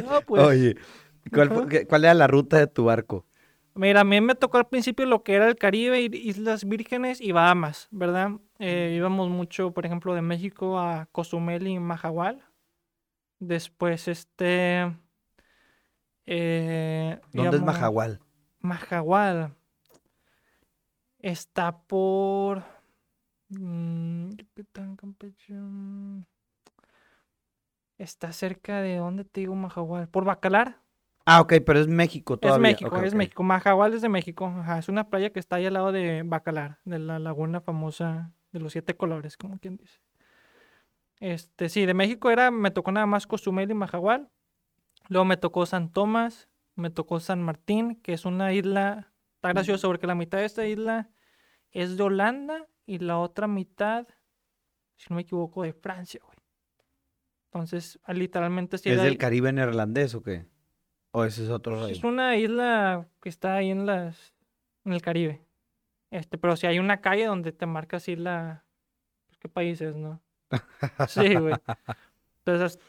S2: No, pues,
S1: Oye, ¿cuál, era la ruta de tu barco?
S2: Mira, a mí me tocó al principio lo que era el Caribe, Islas Vírgenes y Bahamas, ¿verdad? Eh, íbamos mucho, por ejemplo, de México a Cozumel y Mahahual. Después, este... eh,
S1: ¿Dónde es Majahual?
S2: Mahahual. Está por... mm, Yucatán, Campeche, mm, Está cerca de... ¿Dónde te digo Mahahual? Por Bacalar.
S1: Ah, ok, pero es México todavía.
S2: Es México, es. México. Mahahual es de México. Ajá, es una playa que está ahí al lado de Bacalar, de la laguna famosa de los siete colores, como quien dice. Este, sí, de México era, me tocó nada más Cozumel y Mahahual. Luego me tocó San Tomás, me tocó San Martín, que es una isla, está gracioso porque la mitad de esta isla es de Holanda y la otra mitad, si no me equivoco, de Francia, güey. Entonces, ah, literalmente sí
S1: ¿Es del
S2: ahí-
S1: Caribe neerlandés o qué? ¿O ese es otro
S2: Es
S1: reino?
S2: una isla que está ahí en las en el Caribe. Este, pero si hay una calle donde te marca así la pues, qué países, ¿no? *laughs* Sí, güey. Entonces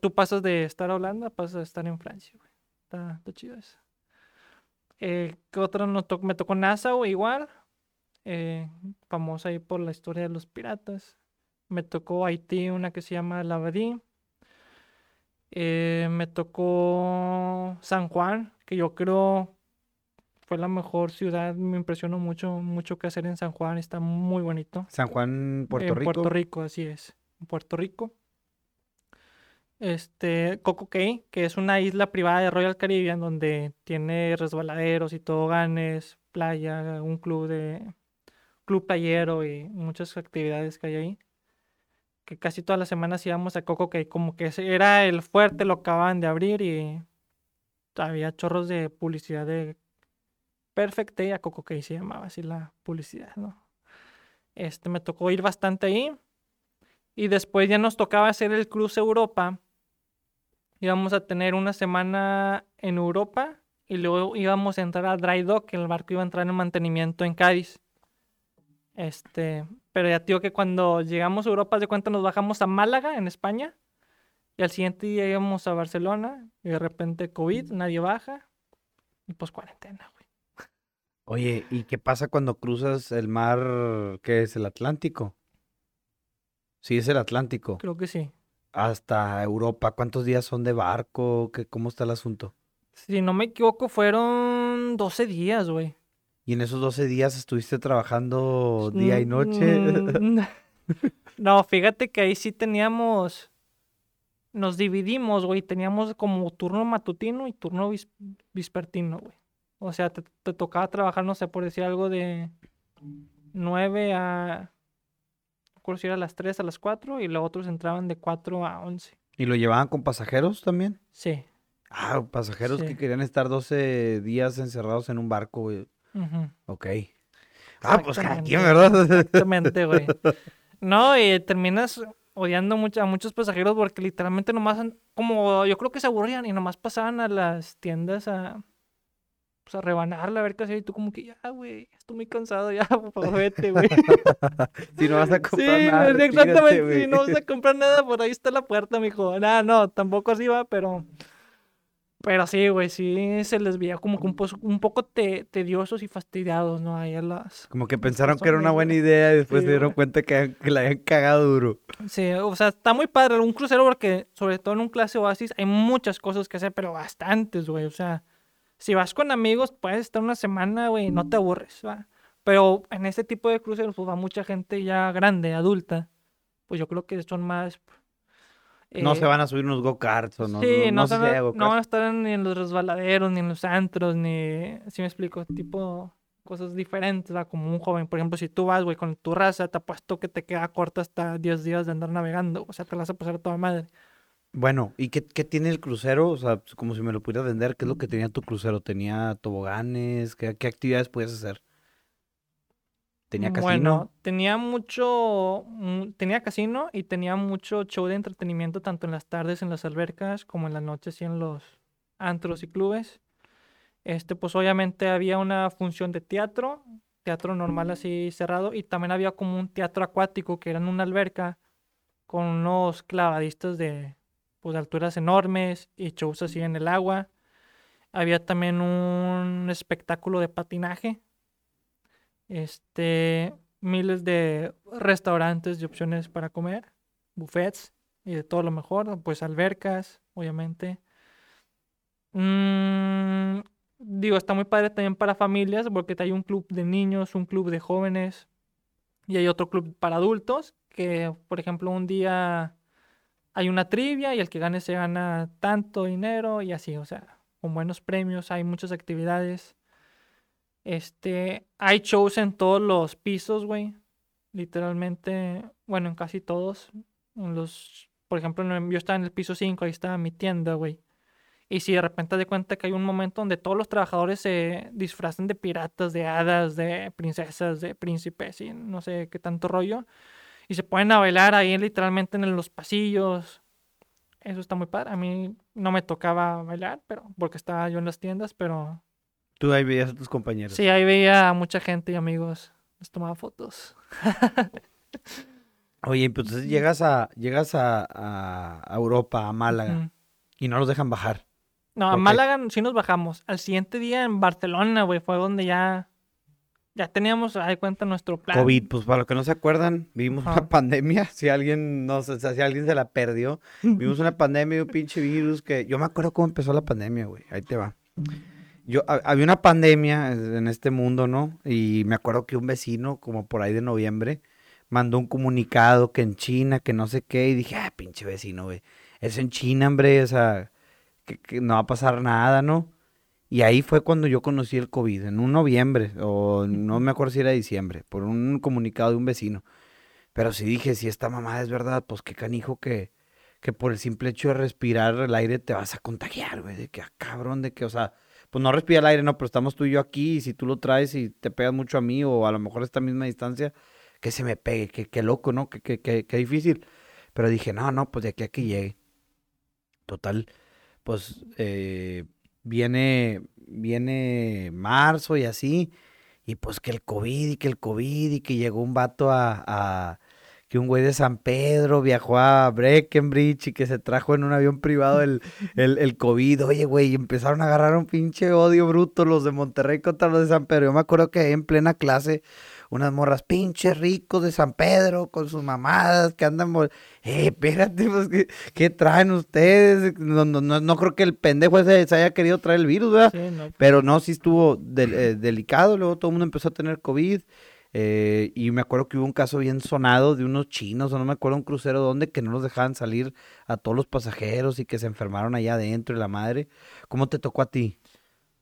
S2: tú, pasas de estar a Holanda, pasas a estar en Francia, güey. Está, está chido eso. Eh, ¿qué otro nos tocó? Me tocó Nassau igual. Eh, famosa ahí por la historia de los piratas. Me tocó Haití, una que se llama Lavadí. Eh, me tocó San Juan, que yo creo fue la mejor ciudad. Me impresionó mucho, mucho que hacer en San Juan. Está muy bonito.
S1: San Juan, Puerto Rico.
S2: Puerto Rico, así es. Puerto Rico. Este, Coco Cay, que es una isla privada de Royal Caribbean donde tiene resbaladeros y toboganes, playa, un club de club playero y muchas actividades que hay ahí. Que casi todas las semanas íbamos a Coco Cay, como que era el fuerte, lo acababan de abrir y había chorros de publicidad de Perfect Day a Coco Cay se llamaba así la publicidad, ¿no? Este, me tocó ir bastante ahí. Y después ya nos tocaba hacer el cruce Europa. Íbamos a tener una semana en Europa y luego íbamos a entrar a Dry Dock, el barco iba a entrar en mantenimiento en Cádiz. Este, pero ya digo que cuando llegamos a Europa, de cuenta nos bajamos a Málaga, en España, y al siguiente día íbamos a Barcelona, y de repente COVID, nadie baja, y pues cuarentena, güey.
S1: Oye, ¿y qué pasa cuando cruzas el mar, que es el Atlántico? Sí, es el Atlántico.
S2: Creo que sí.
S1: Hasta Europa. ¿Cuántos días son de barco? ¿Qué, ¿Cómo está el asunto?
S2: Si no me equivoco, fueron 12 días, güey.
S1: Y en esos 12 días estuviste trabajando día y noche.
S2: Mm, *laughs* No, fíjate que ahí sí teníamos. Nos dividimos, güey. Teníamos como turno matutino y turno vis- vespertino, güey. O sea, te, te tocaba trabajar, no sé, por decir algo de 9 a. No recuerdo si era a las 3 a las 4 y los otros entraban de 4 a 11.
S1: ¿Y lo llevaban con pasajeros también?
S2: Sí.
S1: Ah, pasajeros que querían estar 12 días encerrados en un barco, güey.
S2: Ujú.
S1: Ok. Ah, pues quien, ¿verdad?
S2: Exactamente, güey. *laughs* No, y terminas odiando mucho, a muchos pasajeros porque literalmente nomás, como yo creo que se aburrían y nomás pasaban a las tiendas a, pues a rebanarla, a ver qué hacer. Y tú como que, ya, güey, estoy muy cansado, ya, *laughs* por favor, vete, güey. *laughs*
S1: si no vas a
S2: Sí,
S1: comprar nada, retírate,
S2: exactamente, si no vas a comprar nada, por ahí está la puerta, mijo. Nada, no, tampoco así va, pero... Pero sí, güey, sí se les veía como que un, pos- un poco te- tediosos y fastidiados, ¿no? Ahí a las...
S1: Como que pensaron que era una buena idea y después
S2: Sí,
S1: se dieron
S2: güey.
S1: cuenta que, que la habían cagado duro.
S2: Sí, o sea, está muy padre un crucero porque, sobre todo en un clase Oasis, hay muchas cosas que hacer, pero bastantes, güey. O sea, si vas con amigos, puedes estar una semana, güey, y no te aburres, ¿va? Pero en este tipo de cruceros, pues va mucha gente ya grande, adulta. Pues yo creo que son más.
S1: No
S2: eh,
S1: se van a subir unos go-karts o no.
S2: sí,
S1: no,
S2: no, se van a, no van a estar ni en los resbaladeros, ni en los antros, ni. Si me explico, tipo cosas diferentes, ¿va? Como un joven, por ejemplo, si tú vas, güey, con tu raza, te apuesto que te queda corta hasta 10 días de andar navegando, o sea, te la vas a pasar a toda madre.
S1: Bueno, ¿y qué, qué tiene el crucero? O sea, pues, como si me lo pudieras vender, ¿qué es lo que tenía tu crucero? ¿Tenía toboganes? ¿Qué, qué actividades podías hacer? ¿Tenía casino?
S2: Bueno, tenía mucho, mu- tenía casino y tenía mucho show de entretenimiento tanto en las tardes en las albercas como en las noches y en los antros y clubes. Este, pues obviamente había una función de teatro, teatro normal así cerrado y también había como un teatro acuático que era en una alberca con unos clavadistas de pues de alturas enormes y shows así en el agua. Había también un espectáculo de patinaje este, miles de restaurantes y opciones para comer, buffets y de todo lo mejor, pues albercas, obviamente. Mm, digo, está muy padre también para familias porque hay un club de niños, un club de jóvenes y hay otro club para adultos que, por ejemplo, un día hay una trivia y el que gane se gana tanto dinero y así, o sea, con buenos premios, hay muchas actividades. Este, hay shows en todos los pisos, güey. Literalmente, bueno, en casi todos. Los, por ejemplo, yo estaba en el piso 5, ahí estaba mi tienda, güey. Y si de repente te das cuenta que hay un momento donde todos los trabajadores se disfrazan de piratas, de hadas, de princesas, de príncipes y no sé qué tanto rollo. Y se ponen a bailar ahí literalmente en los pasillos. Eso está muy padre. A mí no me tocaba bailar, pero porque estaba yo en las tiendas, pero
S1: Tú ahí veías a tus compañeros.
S2: Sí, ahí veía a mucha gente y amigos. Les tomaba fotos. *laughs*
S1: Oye, pues entonces llegas a, llegas a, a- Europa, a Málaga, y no los dejan bajar.
S2: No, a. Málaga sí nos bajamos. Al siguiente día en Barcelona, güey, fue donde ya, ya teníamos, ahí cuenta, nuestro plan.
S1: COVID, pues para los que no se acuerdan, vivimos una *laughs* pandemia, si alguien no si alguien se la perdió, *laughs* vivimos una pandemia, un pinche virus que yo me acuerdo cómo empezó la pandemia, güey. Ahí te va. Yo ha- había una pandemia en este mundo, ¿no? Y me acuerdo que un vecino, como por ahí de noviembre, mandó un comunicado que en China, que no sé qué, y dije, ah, pinche vecino, güey. Es en China, hombre, o sea, que, no va a pasar nada, ¿no? Y ahí fue cuando yo conocí el COVID, en un noviembre, o no me acuerdo si era diciembre, por un comunicado de un vecino. Pero sí dije, si esta mamá es verdad, pues qué canijo que, que por el simple hecho de respirar el aire te vas a contagiar, güey. De que, ah, cabrón, de que, o sea, pues no respira el aire, no, pero estamos tú y yo aquí, y si tú lo traes y te pegas mucho a mí, o a lo mejor a esta misma distancia, que se me pegue, que, loco, ¿no? Que, que, que, que difícil. Pero dije, no, no, pues de aquí a que llegue. Total, pues eh, viene, viene marzo y así, y pues que el COVID y que el COVID y que llegó un vato a- que un güey de San Pedro viajó a Breckenbridge y que se trajo en un avión privado el, *laughs* el, el COVID, oye güey, y empezaron a agarrar un pinche odio bruto los de Monterrey contra los de San Pedro, yo me acuerdo que en plena clase unas morras pinches ricos de San Pedro con sus mamadas que andan, eh, espérate, pues, ¿qué, qué traen ustedes? No, no, no, no creo que el pendejo ese se haya querido traer el virus, ¿verdad?
S2: Sí, no.
S1: Pero no, sí estuvo eh, delicado, luego todo el mundo empezó a tener COVID. Eh, y me acuerdo que hubo un caso bien sonado de unos chinos, o no me acuerdo un crucero donde, que no los dejaban salir a todos los pasajeros y que se enfermaron allá adentro y la madre. ¿Cómo te tocó a ti?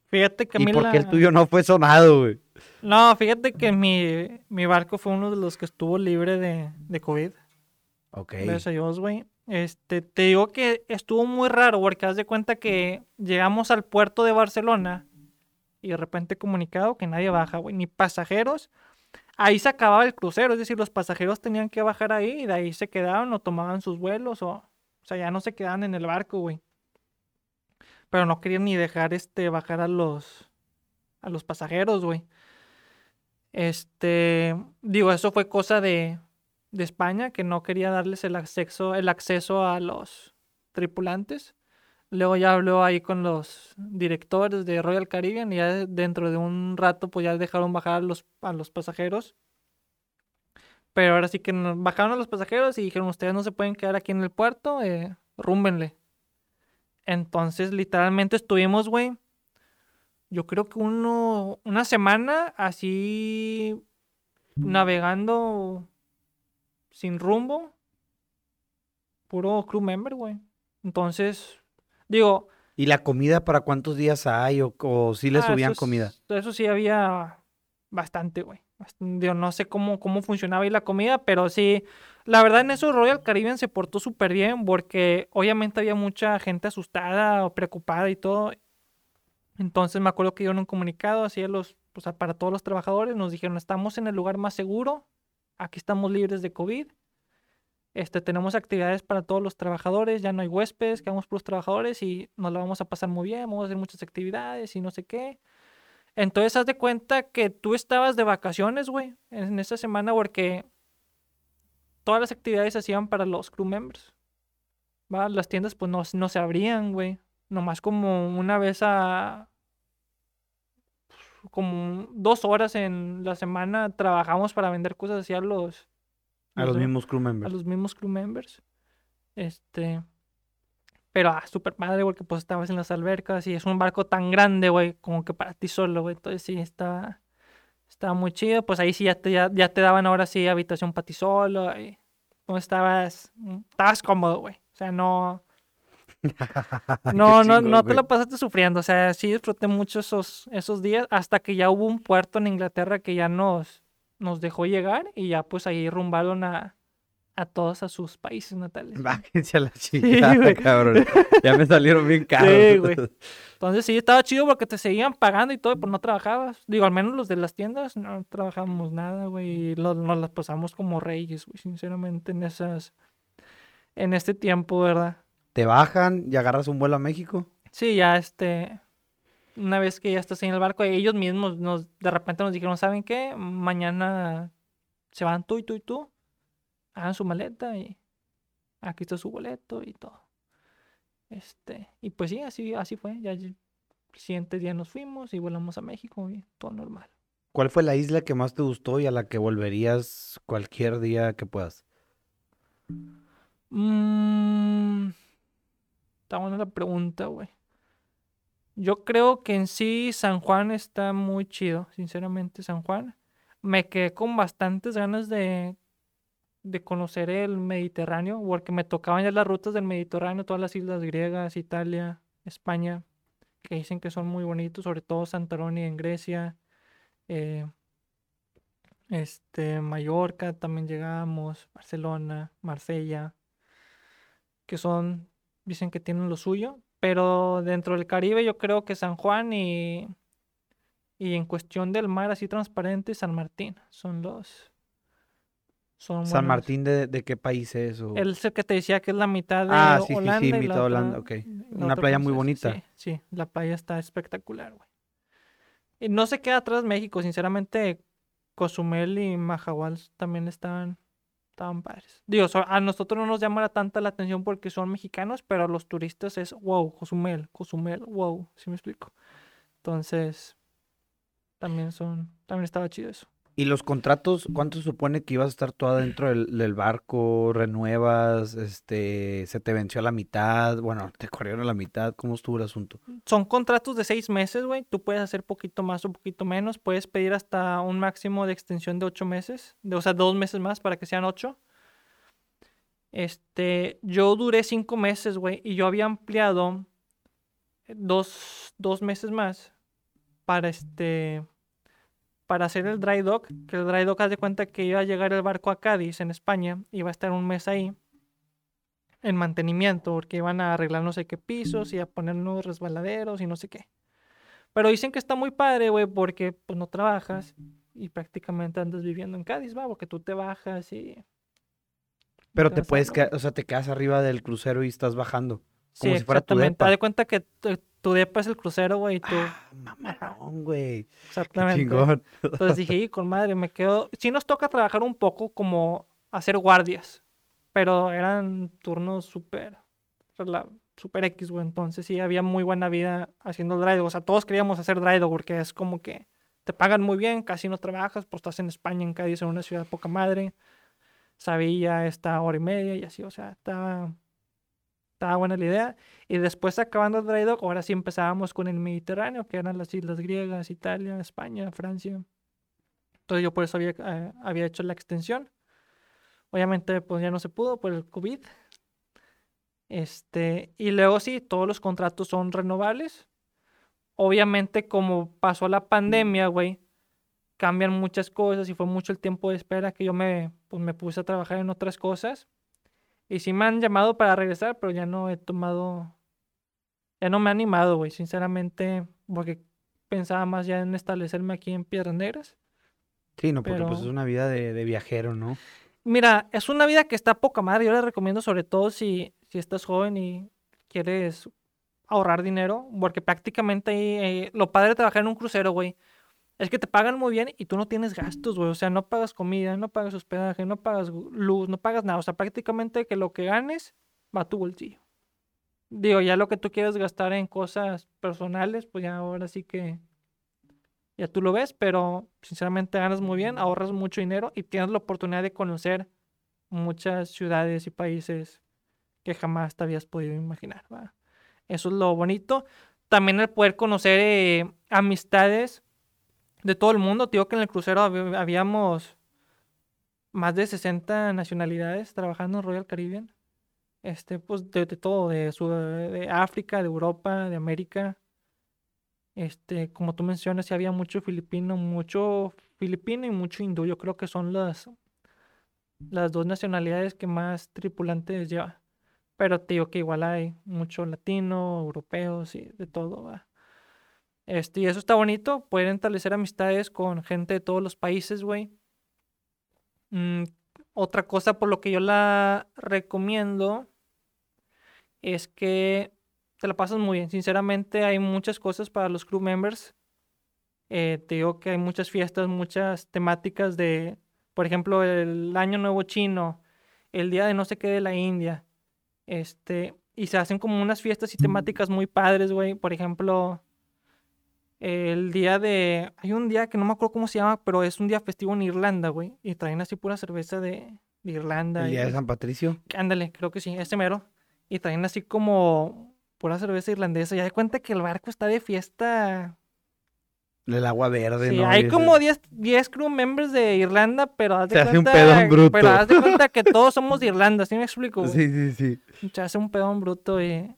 S2: Fíjate que a
S1: ¿Y
S2: mí
S1: por qué el tuyo no fue sonado, güey?
S2: No, fíjate que mi, mi barco fue uno de los que estuvo libre de, de COVID.
S1: Ok.
S2: Gracias a Dios, güey. Este, te digo que estuvo muy raro, porque haz de cuenta que llegamos al puerto de Barcelona y de repente comunicado que nadie baja, güey, ni pasajeros. Ahí se acababa el crucero, es decir, los pasajeros tenían que bajar ahí y de ahí se quedaban o tomaban sus vuelos o, o sea, ya no se quedaban en el barco, güey. Pero no querían ni dejar este bajar a los a los pasajeros, güey. Este, digo, eso fue cosa de, de España, que no quería darles el acceso, el acceso a los tripulantes. Luego ya habló ahí con los directores de Royal Caribbean y ya de- dentro de un rato pues ya dejaron bajar a los, a los pasajeros. Pero ahora sí que bajaron a los pasajeros y dijeron, ustedes no se pueden quedar aquí en el puerto, eh, rúmbenle. Entonces literalmente estuvimos, güey, yo creo que uno, una semana así navegando sin rumbo. Puro crew member, güey. Entonces, digo.
S1: ¿Y la comida para cuántos días hay? ¿O, o sí le
S2: ah,
S1: subían
S2: eso
S1: comida?
S2: es- Eso sí había bastante, güey. Digo, no sé cómo, cómo funcionaba ahí la comida, pero sí. La verdad, en eso Royal Caribbean se portó súper bien, porque obviamente había mucha gente asustada o preocupada y todo. Entonces me acuerdo que dieron un comunicado así a los, o sea, para todos los trabajadores, nos dijeron, estamos en el lugar más seguro, aquí estamos libres de COVID, este, tenemos actividades para todos los trabajadores, ya no hay huéspedes, quedamos por los trabajadores y nos la vamos a pasar muy bien, vamos a hacer muchas actividades y no sé qué. Entonces haz de cuenta que tú estabas de vacaciones, güey, en esa semana porque todas las actividades se hacían para los crew members. Las tiendas pues no, no se abrían, güey. Nomás como una vez a... Como dos horas en la semana trabajamos para vender cosas así a los...
S1: A los mismos crew
S2: a
S1: members.
S2: los mismos crew members. Este. Pero, ah, súper padre, porque pues estabas en las albercas y es un barco tan grande, güey, como que para ti solo, güey. Entonces sí, estaba, estaba muy chido. Pues ahí sí ya te, ya, ya te daban ahora sí habitación para ti solo. Pues estabas, estabas cómodo, güey. O sea, no, *laughs* no, no, no te la pasaste sufriendo. O sea, sí disfruté mucho esos, esos días hasta que ya hubo un puerto en Inglaterra que ya nos, nos dejó llegar y ya pues ahí rumbaron a, a todos a sus países natales.
S1: Bájense a la chingada,
S2: güey.
S1: cabrón. Ya me salieron bien caros.
S2: Sí, güey. Entonces sí, estaba chido porque te seguían pagando y todo, pues no trabajabas. Digo, al menos los de las tiendas no trabajábamos nada, güey. y lo- Nos las pasamos como reyes, güey, sinceramente, en esas... En este tiempo, ¿verdad?
S1: Te bajan y agarras un vuelo a México.
S2: Sí, ya este... Una vez que ya estás en el barco, ellos mismos nos, de repente nos dijeron, ¿saben qué? Mañana se van tú y tú y tú hagan su maleta y aquí está su boleto y todo. Este, y pues sí, así, así fue. Ya el siguiente día nos fuimos y volamos a México y todo normal.
S1: ¿Cuál fue la isla que más te gustó y a la que volverías cualquier día que puedas?
S2: Mm, está buena la pregunta, güey. Yo creo que en sí San Juan está muy chido, sinceramente, San Juan. Me quedé con bastantes ganas de, de conocer el Mediterráneo, porque me tocaban ya las rutas del Mediterráneo, todas las islas griegas, Italia, España, que dicen que son muy bonitos, sobre todo Santorini en Grecia, eh, este, Mallorca también llegamos, Barcelona, Marsella, que son, dicen que tienen lo suyo, pero dentro del Caribe yo creo que San Juan y, y en cuestión del mar así transparente, San Martín son los...
S1: Son San Martín de, de, qué país es? O...
S2: El que te decía que es la mitad de
S1: ah, sí, Holanda. Sí, sí, mitad de Holanda, ok. Una playa muy bonita.
S2: Sí, sí, la playa está espectacular, güey. Y no se queda atrás México, sinceramente, Cozumel y Mahahual también estaban, estaban padres. Digo, a nosotros no nos llama tanta la atención porque son mexicanos, pero a los turistas es wow, Cozumel, Cozumel, wow, ¿sí me explico? Entonces, también son, también estaba chido eso.
S1: ¿Y los contratos, cuánto supone que ibas a estar tú adentro del, barco? ¿Renuevas? Este, ¿Se te venció a la mitad? Bueno, te corrieron a la mitad. ¿Cómo estuvo el asunto?
S2: Son contratos de seis meses, güey. Tú puedes hacer poquito más o poquito menos. Puedes pedir hasta un máximo de extensión de ocho meses. De, o sea, dos meses más para que sean ocho. Este, yo duré cinco meses, güey. Y yo había ampliado dos, dos meses más para este para hacer el dry dock, que el dry dock haz de cuenta que iba a llegar el barco a Cádiz, en España, iba a estar un mes ahí en mantenimiento, porque iban a arreglar no sé qué pisos y a poner nuevos resbaladeros y no sé qué. Pero dicen que está muy padre, güey, porque pues no trabajas y prácticamente andas viviendo en Cádiz, va, porque tú te bajas y...
S1: Pero te, puedes quedar, o sea, te quedas arriba del crucero y estás bajando. Como
S2: sí,
S1: si fuera tu
S2: depa. Haz de cuenta que tu depa es el crucero, güey, y tú...
S1: Ah, mamalón, güey.
S2: Exactamente. chingón. Entonces dije, y con madre, me quedo... Sí nos toca trabajar un poco como hacer guardias, pero eran turnos súper... Súper X, güey. Entonces sí, había muy buena vida haciendo dry O sea, todos queríamos hacer dry porque es como que te pagan muy bien, casi no trabajas, pues estás en España, en Cádiz, en una ciudad poca madre. Sabía esta hora y media y así, o sea, estaba estaba buena la idea. Y después acabando el dry dock, ahora sí empezábamos con el Mediterráneo, que eran las islas griegas, Italia, España, Francia. Entonces yo por eso había, eh, había hecho la extensión. Obviamente pues ya no se pudo por el COVID. Este, y luego sí, todos los contratos son renovables. Obviamente como pasó la pandemia, güey, cambian muchas cosas y fue mucho el tiempo de espera que yo me, pues, me puse a trabajar en otras cosas. Y sí me han llamado para regresar, pero ya no he tomado. Ya no me ha animado, güey, sinceramente, porque pensaba más ya en establecerme aquí en Piedras Negras.
S1: Sí, no, porque pues es una vida de, viajero, ¿no?
S2: Mira, es una vida que está poca madre. Yo la recomiendo sobre todo si, si estás joven y quieres ahorrar dinero, porque prácticamente ahí, eh, lo padre de trabajar en un crucero, güey, es que te pagan muy bien y tú no tienes gastos, güey. O sea, no pagas comida, no pagas hospedaje, no pagas luz, no pagas nada. O sea, prácticamente que lo que ganes va a tu bolsillo. Digo, ya lo que tú quieres gastar en cosas personales, pues ya ahora sí que ya tú lo ves, pero sinceramente ganas muy bien, ahorras mucho dinero y tienes la oportunidad de conocer muchas ciudades y países que jamás te habías podido imaginar. Eso es lo bonito. También el poder conocer eh, amistades de todo el mundo. Te digo que en el crucero habíamos más de 60 nacionalidades trabajando en Royal Caribbean. Este, pues de, todo, de, de África, de Europa, de América. Este, como tú mencionas, sí había mucho filipino, mucho filipino y mucho hindú. Yo creo que son las, las dos nacionalidades que más tripulantes lleva. Pero te digo que igual hay mucho latino, europeos y de todo. Este, y eso está bonito, pueden establecer amistades con gente de todos los países, güey. Mm, otra cosa por lo que yo la recomiendo es que te la pasas muy bien. Sinceramente hay muchas cosas para los crew members. Eh, te digo que hay muchas fiestas, muchas temáticas de, por ejemplo, el Año Nuevo Chino el día de no sé qué de la India. Este, y se hacen como unas fiestas y temáticas muy padres, güey. Por ejemplo, el día de. Hay un día que no me acuerdo cómo se llama, pero es un día festivo en Irlanda, güey. Y traen así pura cerveza de, de Irlanda.
S1: ¿El
S2: y-
S1: día de San Patricio?
S2: Ándale, creo que sí, este mero. Y traen así como pura cerveza irlandesa. Ya de cuenta que el barco está de fiesta.
S1: El agua verde,
S2: Sí,
S1: ¿no?
S2: hay
S1: Y
S2: como 10, 10 crew members de Irlanda, pero haz de
S1: Se hace un
S2: cuenta.
S1: pedón bruto.
S2: Pero haz de cuenta que *laughs* todos somos de Irlanda, ¿sí me explico? güey?
S1: Sí, sí, sí.
S2: Se hace un pedón bruto y.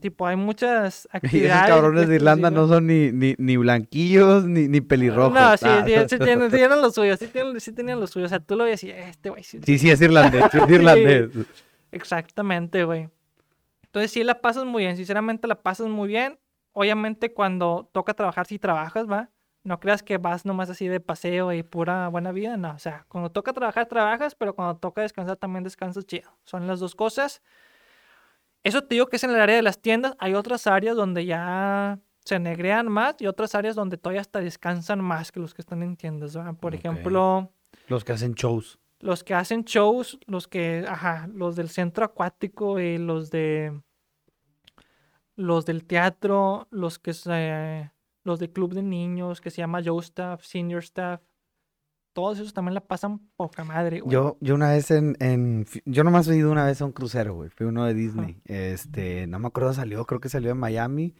S2: Tipo, hay muchas *laughs*
S1: Y
S2: actividades.
S1: esos cabrones de Irlanda no son ni, ni, ni blanquillos ni, ni pelirrojos.
S2: No, sí,
S1: Ah,
S2: sí, sí tienen, sí tienen lo suyo, sí tienen, sí tenían lo suyo. O sea, tú lo ves y este güey sí.
S1: Sí, sí, es irlandés, sí *laughs* es irlandés.
S2: Exactamente, güey. Entonces sí la pasas muy bien, sinceramente la pasas muy bien. Obviamente cuando toca trabajar, sí trabajas, ¿va? No creas que vas nomás así de paseo y pura buena vida, no. O sea, cuando toca trabajar, trabajas, pero cuando toca descansar, también descansas chido. Son las dos cosas. Eso te digo que es en el área de las tiendas. Hay otras áreas donde ya se negrean más y otras áreas donde todavía hasta descansan más que los que están en tiendas, ¿va? Por ejemplo
S1: Los que hacen shows.
S2: Los que hacen shows, los que, ajá, los del centro acuático y los de los del teatro, los que se, los de club de niños, que se llama Joe Staff, Senior Staff, todos esos también la pasan poca madre, güey.
S1: Yo, yo una vez en, en, yo nomás he ido una vez a un crucero, güey, fui uno de Disney, este, no me acuerdo, salió, creo que salió en Miami,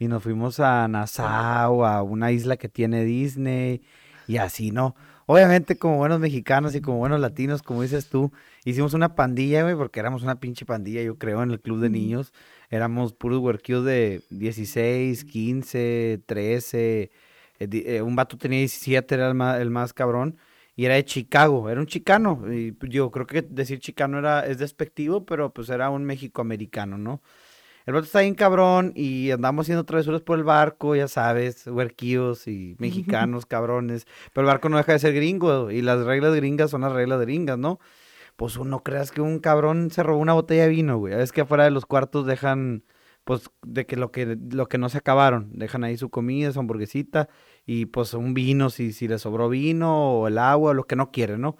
S1: y nos fuimos a Nassau, a una isla que tiene Disney, y así, ¿no? Obviamente, como buenos mexicanos y como buenos latinos, como dices tú, hicimos una pandilla, güey, porque éramos una pinche pandilla, yo creo, en el club de niños, éramos puros huerquillos de 16, 15, 13, eh, eh, un vato tenía 17, era el más, el más cabrón, y era de Chicago, era un chicano. Y pues, yo creo que decir chicano era, es despectivo, pero pues era un mexicoamericano, ¿no? El vato está bien cabrón y andamos haciendo travesuras por el barco, ya sabes, huerquillos y *laughs* mexicanos, cabrones. Pero el barco no deja de ser gringo y las reglas gringas son las reglas gringas, ¿no? Pues no creas que un cabrón se robó una botella de vino, güey. Es que afuera de los cuartos dejan, pues, de que lo que, lo que no se acabaron. Dejan ahí su comida, su hamburguesita y pues un vino, si, si le sobró vino o el agua, lo que no quiere, ¿no?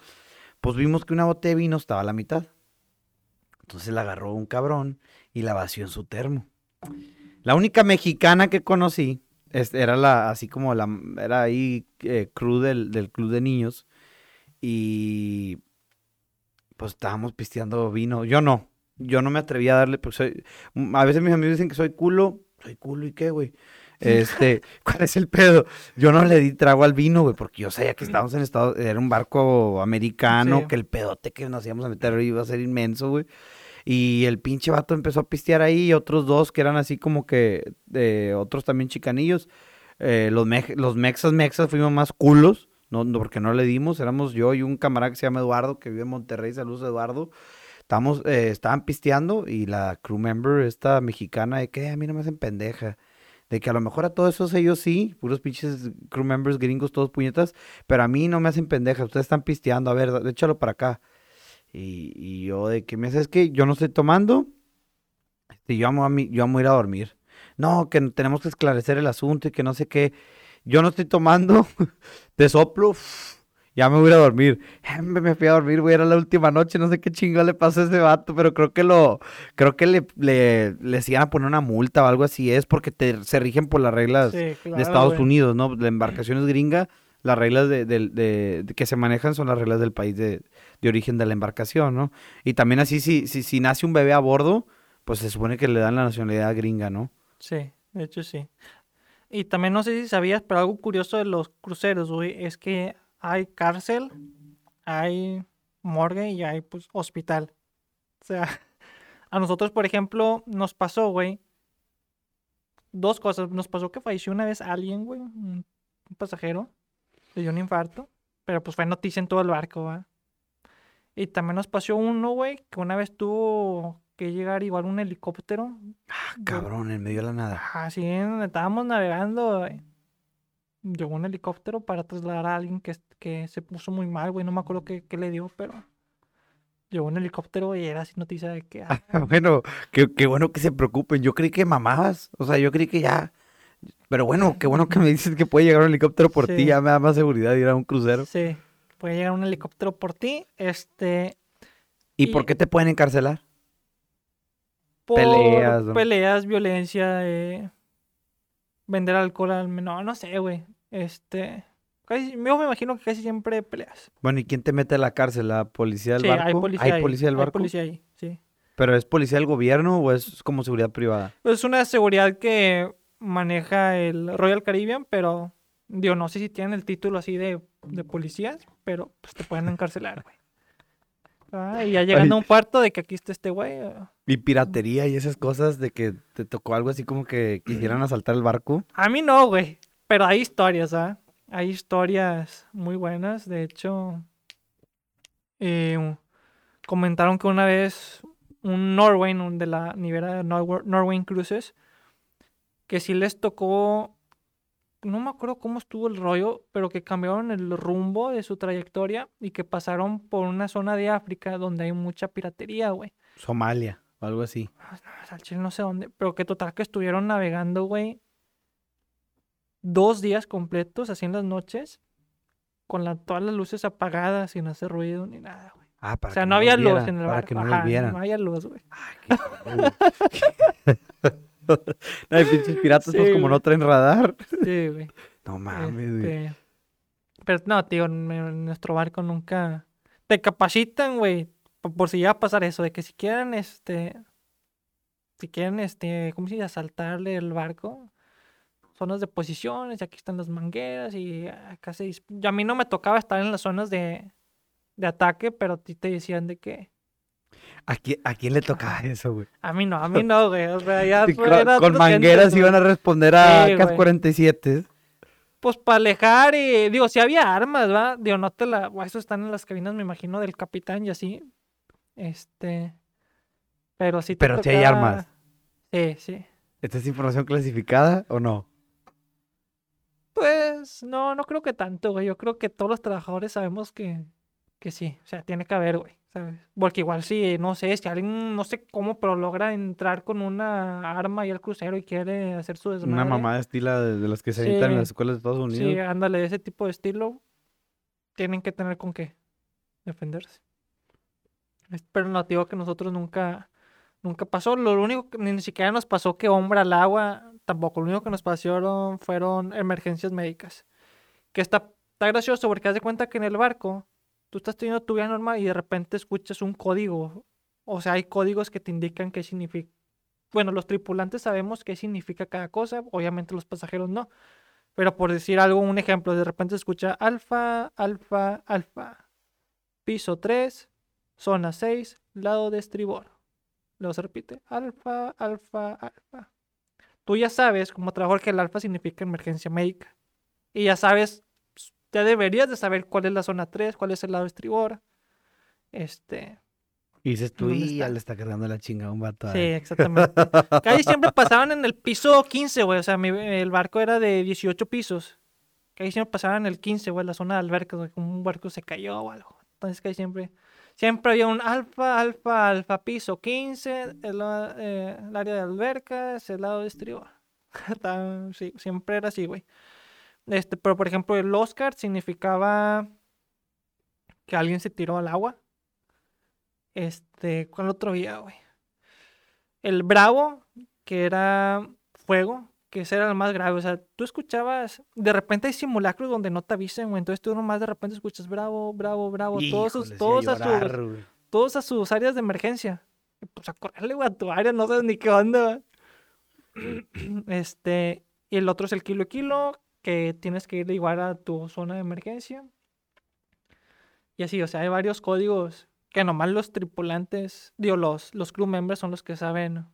S1: Pues vimos que una botella de vino estaba a la mitad. Entonces la agarró un cabrón y la vació en su termo. La única mexicana que conocí es- era la, así como la, era ahí eh, crew del, del club de niños y pues estábamos pisteando vino. Yo no, yo no me atreví a darle, pues soy, mm, a veces mis amigos dicen que soy culo, soy culo y qué, güey. Este, *laughs* ¿cuál es el pedo? Yo no le di trago al vino, güey, porque yo sabía que estábamos en Estados, era un barco americano,
S2: Sí.
S1: que el pedote que nos íbamos a meter iba a ser inmenso, güey. Y el pinche vato empezó a pistear ahí, y otros dos que eran así como que, eh, otros también chicanillos. Eh, los, los mexas, mexas fuimos más culos, no, no, porque no le dimos, éramos yo y un camarada que se llama Eduardo, que vive en Monterrey, saludos Eduardo. Estamos, eh, estaban pisteando y la crew member, esta mexicana, de que "Eh, a mí no me hacen pendeja. De que a lo mejor a todos esos ellos sí, puros pinches crew members gringos, todos puñetas, pero a mí no me hacen pendeja, ustedes están pisteando, a ver, échalo para acá. Y, y yo de que me haces que yo no estoy tomando, este, yo amo a mí, yo amo ir a dormir. No, que tenemos que esclarecer el asunto y que no sé qué. Yo no estoy tomando, *laughs* te soplo, *laughs* ya me voy a ir a dormir. Me me fui a dormir, güey, era la última noche, no sé qué chingo le pasó a ese vato, pero creo que lo, creo que le, le, les iban a poner una multa o algo así, es porque te, se rigen por las reglas
S2: Sí,
S1: de Estados
S2: güey.
S1: Unidos, ¿no? La embarcación es gringa, las reglas de, de- de que se manejan son las reglas del país de, de origen de la embarcación, ¿no? Y también así, si, si, si nace un bebé a bordo, pues se supone que le dan la nacionalidad gringa, ¿no?
S2: Sí, de hecho sí. Y también no sé si sabías, pero algo curioso de los cruceros, güey, es que hay cárcel, hay morgue y hay pues hospital. O sea, *laughs* a nosotros, por ejemplo, nos pasó, güey, dos cosas. Nos pasó que falleció una vez alguien, güey, un, pasajero, le dio un infarto, pero pues fue noticia en todo el barco, ¿va? Y también nos pasó uno, güey, que una vez tuvo que llegar igual un helicóptero
S1: Ah,
S2: Yo-
S1: cabrón, en medio de la nada.
S2: Así estábamos navegando. eh, Llegó un helicóptero para trasladar a alguien que, que se puso muy mal, güey. No me acuerdo qué, qué le dio, pero llegó un helicóptero y era así noticia de que. ah, *laughs*
S1: Bueno, qué, qué bueno que se preocupen. Yo creí que mamabas, o sea, yo creí que ya. Pero bueno, qué bueno que me dices que puede llegar un helicóptero por ti, ya me da más seguridad de ir a un crucero.
S2: sí, puede llegar un helicóptero por ti. Este.
S1: ¿Y, por qué te pueden encarcelar?
S2: por
S1: peleas, ¿no?
S2: peleas, violencia, eh, vender alcohol al menor, no sé, güey. Este, casi, yo me imagino que casi siempre peleas.
S1: Bueno, ¿y quién te mete a la cárcel? ¿La policía del
S2: Sí,
S1: barco?
S2: hay policía ahí.
S1: policía del
S2: hay
S1: barco?
S2: policía ahí, sí.
S1: ¿Pero es policía del gobierno o es como seguridad privada?
S2: Es una seguridad que maneja el Royal Caribbean, pero digo, no sé si tienen el título así de, de policías, pero pues te pueden encarcelar, güey. Ah, y ya llegando a un puerto de que aquí está este güey. ah,
S1: Y piratería y esas cosas de que te tocó algo así como que quisieran asaltar el barco.
S2: A mí no, güey. Pero hay historias, ¿ah? Hay historias muy buenas. De hecho, eh, comentaron que una vez un Norway, un de la nivera de Norway Cruises, que sí les tocó, no me acuerdo cómo estuvo el rollo, pero que cambiaron el rumbo de su trayectoria y que pasaron por una zona de África donde hay mucha piratería, güey.
S1: Somalia o algo así.
S2: Ah, no, chile no sé dónde, pero que total que estuvieron navegando, güey, dos días completos, así en las noches, con la, todas las luces apagadas, sin hacer ruido ni nada, güey.
S1: Ah, para
S2: O sea,
S1: que
S2: no había luz en el
S1: Para
S2: barco.
S1: que no
S2: Ajá, no había luz, güey. *laughs* *laughs*
S1: No, hay pinches piratas, pues como no traen radar.
S2: Sí, güey. *laughs*
S1: No mames, güey.
S2: Este, Pero no, tío, en, nuestro barco nunca te capacitan, güey, por, por si llega a pasar eso, de que si quieren, este, si quieren, este, ¿cómo se dice? Asaltarle el barco, zonas de posiciones, y aquí están las mangueras, y acá se... y A mí no me tocaba estar en las zonas de, de ataque, pero a ti te decían de que...
S1: ¿A quién, a quién le tocaba eso, güey?
S2: A mí no, a mí no, güey, o sea, ya fue-
S1: con,
S2: era
S1: con
S2: otros
S1: mangueras iban a responder a
S2: Sí, güey.
S1: AK-47.
S2: Pues para alejar y digo, si había armas, ¿va? Digo, no te la. Eso están en las cabinas, me imagino, del capitán y así. Este. Pero sí te
S1: Pero sí hay
S2: tocaba-
S1: armas.
S2: Sí, sí.
S1: ¿Esta es información clasificada o no?
S2: Pues no, no creo que tanto, güey. Yo creo que todos los trabajadores sabemos que, que sí. O sea, tiene que haber, güey. ¿Sabes? Porque igual si, no sé, si alguien, no sé cómo, pero logra entrar con una arma y al crucero y quiere hacer su desmadre.
S1: Una mamá de estilo de, de las que se avientan en
S2: Sí.
S1: las escuelas de Estados Unidos.
S2: Sí, ándale, ese tipo de estilo, tienen que tener con qué defenderse. Pero no, digo que nosotros nunca, nunca pasó. Lo único que ni siquiera nos pasó que hombre al agua, tampoco. Lo único que nos pasaron fueron emergencias médicas. Que está, está gracioso porque haz de cuenta que en el barco tú estás teniendo tu vida normal y de repente escuchas un código. O sea, hay códigos que te indican qué significa. Bueno, los tripulantes sabemos qué significa cada cosa, obviamente los pasajeros no. Pero por decir algo, un ejemplo, de repente escucha alfa, alfa, alfa. Piso 3, zona 6, lado de estribor. Luego se repite, alfa, alfa, alfa. Tú ya sabes, como trabajador, que el alfa significa emergencia médica. Y ya sabes, ya deberías de saber cuál es la zona 3, cuál es el lado estribor. Este,
S1: Y dices tú,
S2: ¿Dónde
S1: y ya le está cargando la chinga a un vato.
S2: Sí,
S1: ahí".
S2: exactamente. *laughs* Casi siempre pasaban en el piso 15, güey. O sea, mi- el barco era de 18 pisos. Casi siempre pasaban en el 15, güey, la zona de albercas, güey. como Un barco se cayó o algo. Entonces, casi siempre. Siempre había un alfa, alfa, alfa, piso 15, el, eh, el área de albercas, el lado de estribor. *laughs* Sí, siempre era así, güey. Este, pero por ejemplo, el Oscar significaba que alguien se tiró al agua. Este, ¿cuál otro día, güey? El Bravo, que era fuego, que ese era el más grave. O sea, tú escuchabas, de repente hay simulacros donde no te avisen, güey. Entonces tú nomás de repente escuchas Bravo, Bravo, Bravo, todos,
S1: Híjole,
S2: todos, a sus,
S1: güey.
S2: todos a sus áreas de emergencia. Pues a correrle, güey, a tu área, no sabes ni qué onda. *clears throat* Este, y el otro es el kilo a kilo, que tienes que ir igual a tu zona de emergencia. Y así, o sea, hay varios códigos que nomás los tripulantes, digo, los, los crew members son los que saben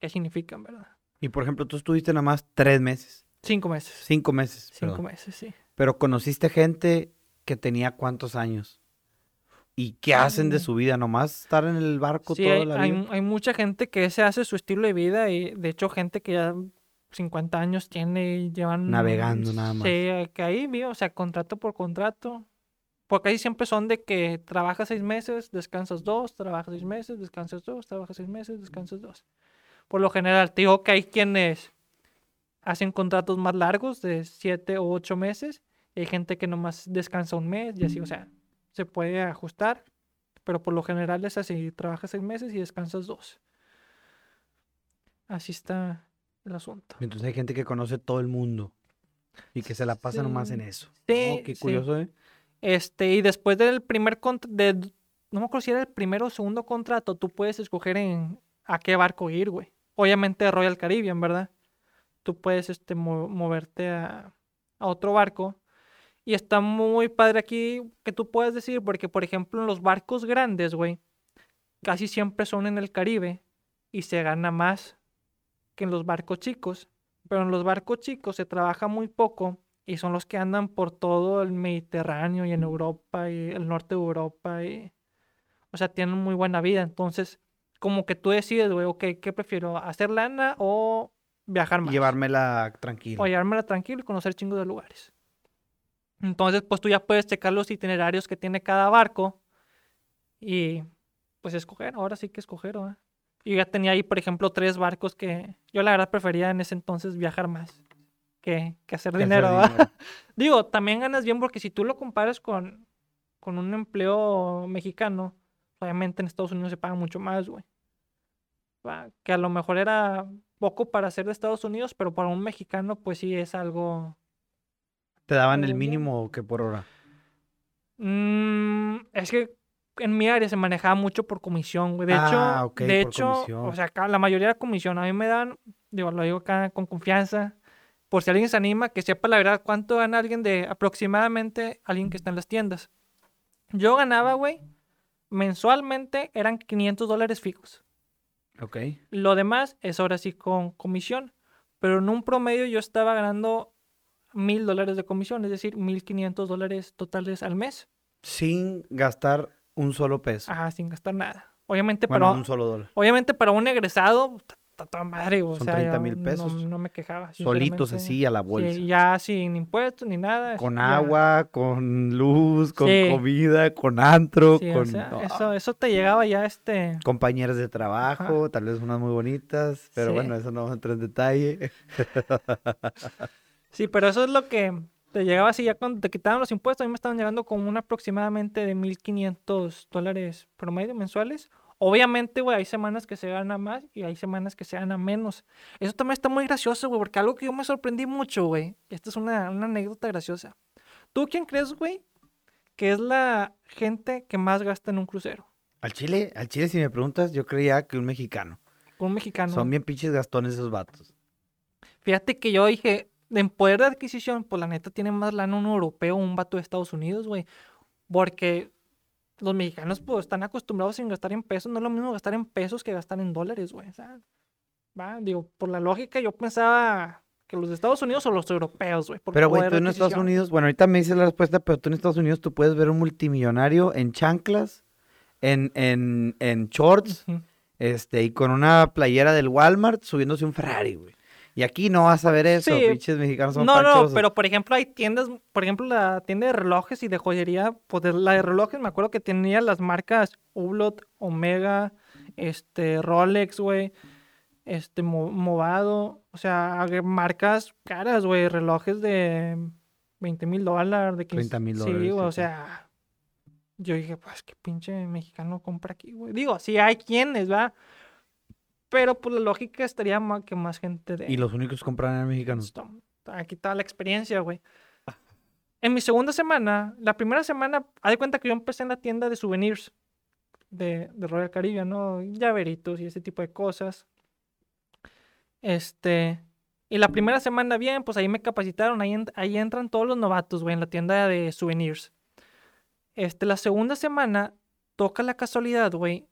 S2: qué significan, ¿verdad?
S1: Y por ejemplo, tú estuviste nada más tres meses,
S2: Cinco meses.
S1: cinco meses.
S2: Cinco
S1: perdón.
S2: meses, sí.
S1: Pero conociste gente que tenía cuántos años. ¿Y qué hacen de
S2: Mm.
S1: su vida? ¿Nomás estar en el barco
S2: Sí,
S1: toda
S2: hay,
S1: la
S2: hay-
S1: vida?
S2: hay mucha gente que ese hace su estilo de vida y de hecho gente que ya 50 años tiene y llevan...
S1: Navegando nada más.
S2: Sí, que ahí, vive, o sea, contrato por contrato. Porque ahí siempre son de que trabajas seis meses, descansas dos, trabajas seis meses, descansas dos, trabajas seis meses, descansas dos. Por lo general, te digo que hay quienes hacen contratos más largos de siete o ocho meses y hay gente que nomás descansa un mes y así, o sea, se puede ajustar. Pero por lo general es así, trabajas seis meses y descansas dos. Así está el asunto.
S1: Entonces hay gente que conoce todo el mundo y que se la pasa nomás en
S2: Sí.
S1: eso.
S2: Sí,
S1: Oh, qué
S2: sí.
S1: curioso, ¿eh?
S2: Este, y después del primer contrato, no me acuerdo si era el primero o segundo contrato, tú puedes escoger en a qué barco ir, güey. Obviamente Royal Caribbean, ¿verdad? Tú puedes este, mo- moverte a, a otro barco. Y está muy padre aquí que tú puedes decir, porque por ejemplo en los barcos grandes, güey, casi siempre son en el Caribe y se gana más que en los barcos chicos. Pero en los barcos chicos se trabaja muy poco y son los que andan por todo el Mediterráneo y en Europa y el norte de Europa y o sea, tienen muy buena vida, entonces como que tú decides, güey, ok, ¿qué prefiero? ¿Hacer lana o viajar más?
S1: Llevármela tranquilo.
S2: O llevármela tranquilo y conocer chingos de lugares. Entonces, pues tú ya puedes checar los itinerarios que tiene cada barco y pues escoger, ahora sí que escoger, ¿verdad? Yo ya tenía ahí, por ejemplo, tres barcos que yo la verdad prefería en ese entonces viajar más que, que hacer
S1: Que
S2: dinero. *laughs* Digo, también ganas bien porque si tú lo comparas con, con un empleo mexicano, obviamente en Estados Unidos se paga mucho más, güey. Que a lo mejor era poco para ser de Estados Unidos, pero para un mexicano, pues sí es algo.
S1: Te daban el mínimo que por hora.
S2: Mm, es que en mi área se manejaba mucho por comisión, güey. De
S1: Ah,
S2: hecho, de hecho,
S1: comisión.
S2: o sea, acá la mayoría era comisión. A mí me dan, digo, lo digo acá con confianza. Por si alguien se anima, que sepa la verdad cuánto gana alguien de aproximadamente alguien que está en las tiendas. Yo ganaba, güey, mensualmente eran 500 dólares fijos.
S1: Ok.
S2: Lo demás es ahora sí con comisión. Pero en un promedio yo estaba ganando mil dólares de comisión, es decir, 1500 dólares totales al mes.
S1: Sin gastar un solo peso.
S2: Ajá, sin gastar nada. Obviamente,
S1: bueno,
S2: para,
S1: un solo dólar.
S2: obviamente para un egresado, toda madre, o
S1: Son
S2: sea,
S1: 30
S2: yo
S1: mil pesos.
S2: No, me quejaba.
S1: Solitos así a la
S2: Sí,
S1: bolsa.
S2: ya sin impuestos ni nada.
S1: Con
S2: ya-
S1: agua, con luz, con
S2: Sí.
S1: comida, con antro,
S2: sí, o
S1: con
S2: sea, eso, eso te llegaba ya este.
S1: compañeras de trabajo, tal vez unas muy bonitas, pero bueno, eso no vamos a entrar en detalle.
S2: Sí, pero eso es lo que te llegaba así ya cuando te quitaban los impuestos. A mí me estaban llegando como un aproximadamente de 1500 dólares promedio mensuales. Obviamente, güey, hay semanas que se gana más y hay semanas que se gana menos. Eso también está muy gracioso, güey, porque algo que yo me sorprendí mucho, güey. Esta es una, una anécdota graciosa. ¿Tú quién crees, güey, que es la gente que más gasta en un crucero?
S1: Al Chile, al Chile, si me preguntas, yo creía que un mexicano.
S2: Un mexicano.
S1: Son bien pinches gastones esos vatos.
S2: Fíjate que yo dije, en poder de adquisición, pues la neta tiene más lana un europeo o un vato de Estados Unidos, güey. Porque los mexicanos, pues, están acostumbrados sin gastar en pesos. No es lo mismo gastar en pesos que gastar en dólares, güey. O sea, va, digo, por la lógica, yo pensaba que los de Estados Unidos o los europeos, güey.
S1: Pero, güey, tú en Estados. Unidos, bueno, ahorita me dices la respuesta, pero tú en Estados Unidos tú puedes ver un multimillonario en chanclas, en, en, en shorts, este, y con una playera del Walmart subiéndose un Ferrari, güey. Y aquí no vas a ver eso,
S2: Sí.
S1: pinches mexicanos son
S2: No, no,
S1: panchosos.
S2: pero por ejemplo hay tiendas, por ejemplo la tienda de relojes y de joyería, pues la de relojes me acuerdo que tenía las marcas Hublot, Omega, este, Rolex, güey, este, Mo- Movado, o sea, marcas caras, güey, relojes de 20 mil dólares, de 15
S1: 30,000
S2: Sí,
S1: dólares, sí,
S2: o sea, yo dije, pues qué pinche mexicano compra aquí, güey. Digo, sí hay quienes, va, pero pues la lógica estaría más que más gente de...
S1: Y los únicos que compran eran mexicanos.
S2: Esto, Aquí está la experiencia, güey. En mi segunda semana, la primera semana, haz de cuenta que yo empecé en la tienda de souvenirs de, de Royal Caribbean, ¿no? Llaveritos y ese tipo de cosas. Este. Y la primera semana, bien, pues ahí me capacitaron. Ahí, en- ahí entran todos los novatos, güey, en la tienda de souvenirs. Este, la segunda semana, toca la casualidad, güey,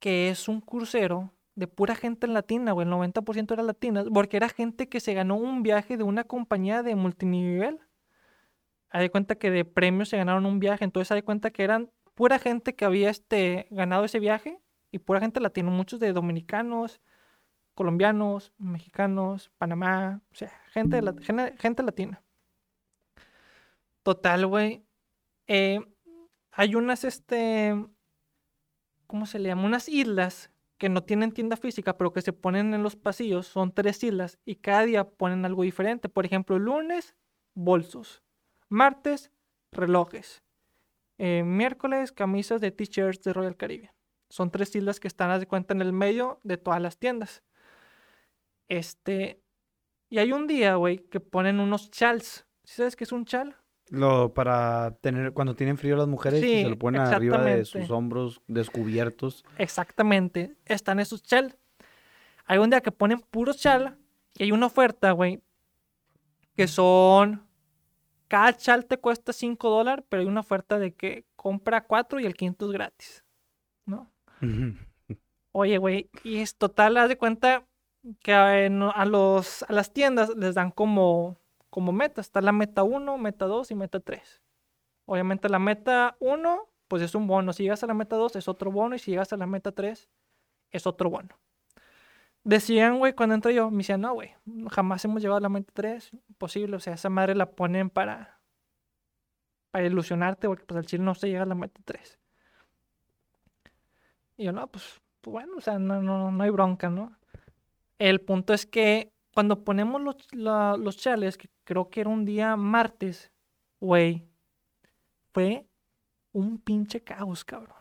S2: que es un crucero de pura gente latina, güey. El 90% era latina, porque era gente que se ganó un viaje de una compañía de multinivel. De cuenta que de premios se ganaron un viaje, entonces de cuenta que eran pura gente que había este, ganado ese viaje y pura gente latina, muchos de dominicanos, colombianos, mexicanos, Panamá, o sea, gente, gene- gente latina. Total, güey. eh, hay unas, este, ¿cómo se le llama? Unas islas que no tienen tienda física, pero que se ponen en los pasillos. Son tres islas y cada día ponen algo diferente. Por ejemplo, lunes, bolsos. Martes, relojes. Eh, miércoles, camisas de t-shirts de Royal Caribbean. Son tres islas que están, de cuenta, en el medio de todas las tiendas. Este. Y hay un día, güey, que ponen unos chals. ¿Sí sabes qué es un chal?
S1: Lo para tener cuando tienen frío las mujeres y
S2: Sí,
S1: se lo ponen arriba de sus hombros descubiertos.
S2: Exactamente. Están esos chal. Hay un día que ponen puros chal y hay una oferta, güey, que son. Cada chal te cuesta 5 dólares, pero hay una oferta de que compra 4 y el quinto es gratis. ¿No? *laughs* Oye, güey, y es total, haz de cuenta que a, en- a los, a las tiendas les dan como, como meta. Está la meta 1, meta 2 y meta 3. Obviamente la meta 1, pues es un bono. Si llegas a la meta 2 es otro bono y si llegas a la meta 3 es otro bono. Decían, güey, cuando entré yo, me decían, no, güey, jamás hemos llegado a la meta 3. Imposible, o sea, esa madre la ponen para, para ilusionarte porque pues al chile no se llega a la meta 3. Y yo, no, pues, pues bueno, o sea, no, no, no hay bronca, ¿no? El punto es que cuando ponemos los, la- los chales, que creo que era un día martes, güey, fue un pinche caos, cabrón.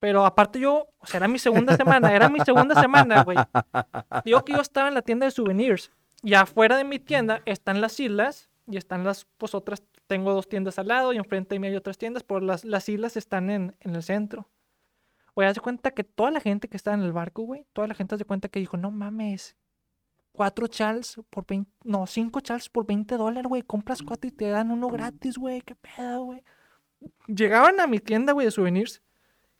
S2: Pero aparte yo, o sea, era mi segunda semana, era mi segunda semana, güey. Digo que yo estaba en la tienda de souvenirs y afuera de mi tienda están las islas y están las, pues otras, tengo dos tiendas al lado y enfrente de mí hay otras tiendas, pero las, las islas están en, en el centro. Oye, haz de cuenta que toda la gente que estaba en el barco, güey, toda la gente haz de cuenta que dijo, no mames, cuatro chals por 20, no, cinco chals por 20 dólares, güey, compras cuatro y te dan uno gratis, güey, qué pedo, güey. Llegaban a mi tienda, güey, de souvenirs,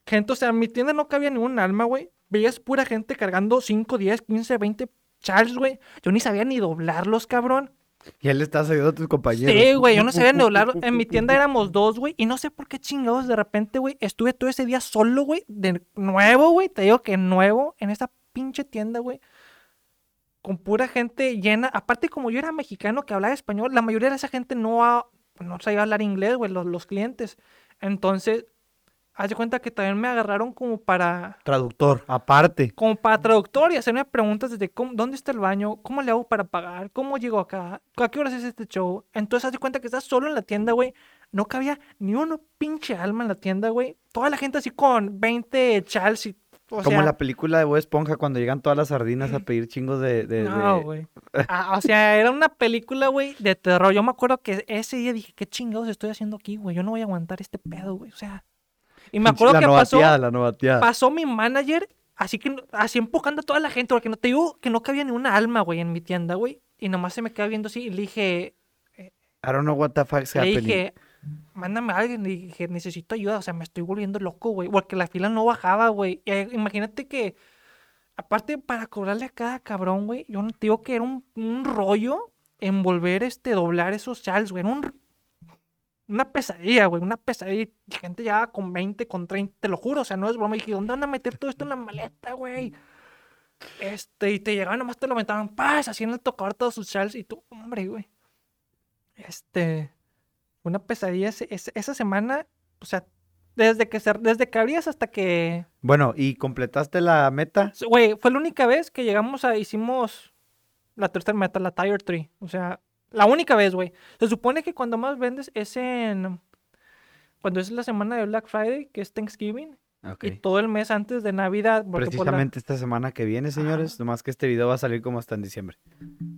S2: gente, o sea, en mi tienda no cabía ni un alma, güey, veías pura gente cargando 5, 10, 15, 20 chals, güey, yo ni sabía ni doblarlos, cabrón.
S1: Y él le estás ayudando a tus compañeros.
S2: Sí, güey, yo no sabía ni doblar. En mi tienda éramos dos, güey, y no sé por qué chingados de repente, güey, estuve todo ese día solo, güey, de nuevo, güey, te digo que nuevo, en esa pinche tienda, güey, con pura gente llena. Aparte, como yo era mexicano que hablaba español, la mayoría de esa gente no, ha- no sabía hablar inglés, güey, los, los clientes. Entonces, haz de cuenta que también me agarraron como para
S1: Traductor, aparte.
S2: como para traductor y hacerme preguntas desde cómo- dónde está el baño, cómo le hago para pagar, cómo llego acá, a qué horas es este show. Entonces, haz de cuenta que estás solo en la tienda, güey. No cabía ni uno pinche alma en la tienda, güey. Toda la gente así con 20 chals y. O
S1: Como
S2: sea,
S1: la película de Bob Esponja cuando llegan todas las sardinas a pedir chingos de... de-
S2: No,
S1: de-
S2: güey. *laughs* Ah, o sea, era una película, güey, de terror. Yo me acuerdo que ese día dije, ¿qué chingados estoy haciendo aquí, güey? Yo no voy a aguantar este pedo, güey. O sea. Y me acuerdo
S1: la
S2: que pasó.
S1: la
S2: pasó mi manager, así que así empujando a toda la gente, porque no te digo que no cabía ni una alma, güey, en mi tienda, güey. Y nomás se me queda viendo así y le dije,
S1: I don't know what the fuck's
S2: le
S1: happening.
S2: dije, mándame a alguien, le dije, necesito ayuda, o sea, me estoy volviendo loco, güey, porque la fila no bajaba, güey. Eh, imagínate que, aparte, para cobrarle a cada cabrón, güey, yo no digo que era un, un rollo envolver, este, doblar esos chals, güey, era un, una pesadilla, güey, una pesadilla. Gente ya con 20, con 30, te lo juro, o sea, no es broma. Y dije, ¿dónde van a meter todo esto en la maleta, güey? Este, y te llegaban, nomás te lo aventaban, paz, así en el tocador todos sus chals. Y tú, hombre, güey. Este, una pesadilla esa semana, o sea, desde que, se- desde que abrías hasta que
S1: Bueno, ¿y completaste la meta?
S2: Güey, fue la única vez que llegamos a, hicimos la tercera meta, la Tire 3. O sea, la única vez, güey. Se supone que cuando más vendes es en, cuando es la semana de Black Friday, que es Thanksgiving, y todo el mes antes de Navidad, la-
S1: Precisamente esta semana que viene, señores. Nomás que este video va a salir como hasta en diciembre.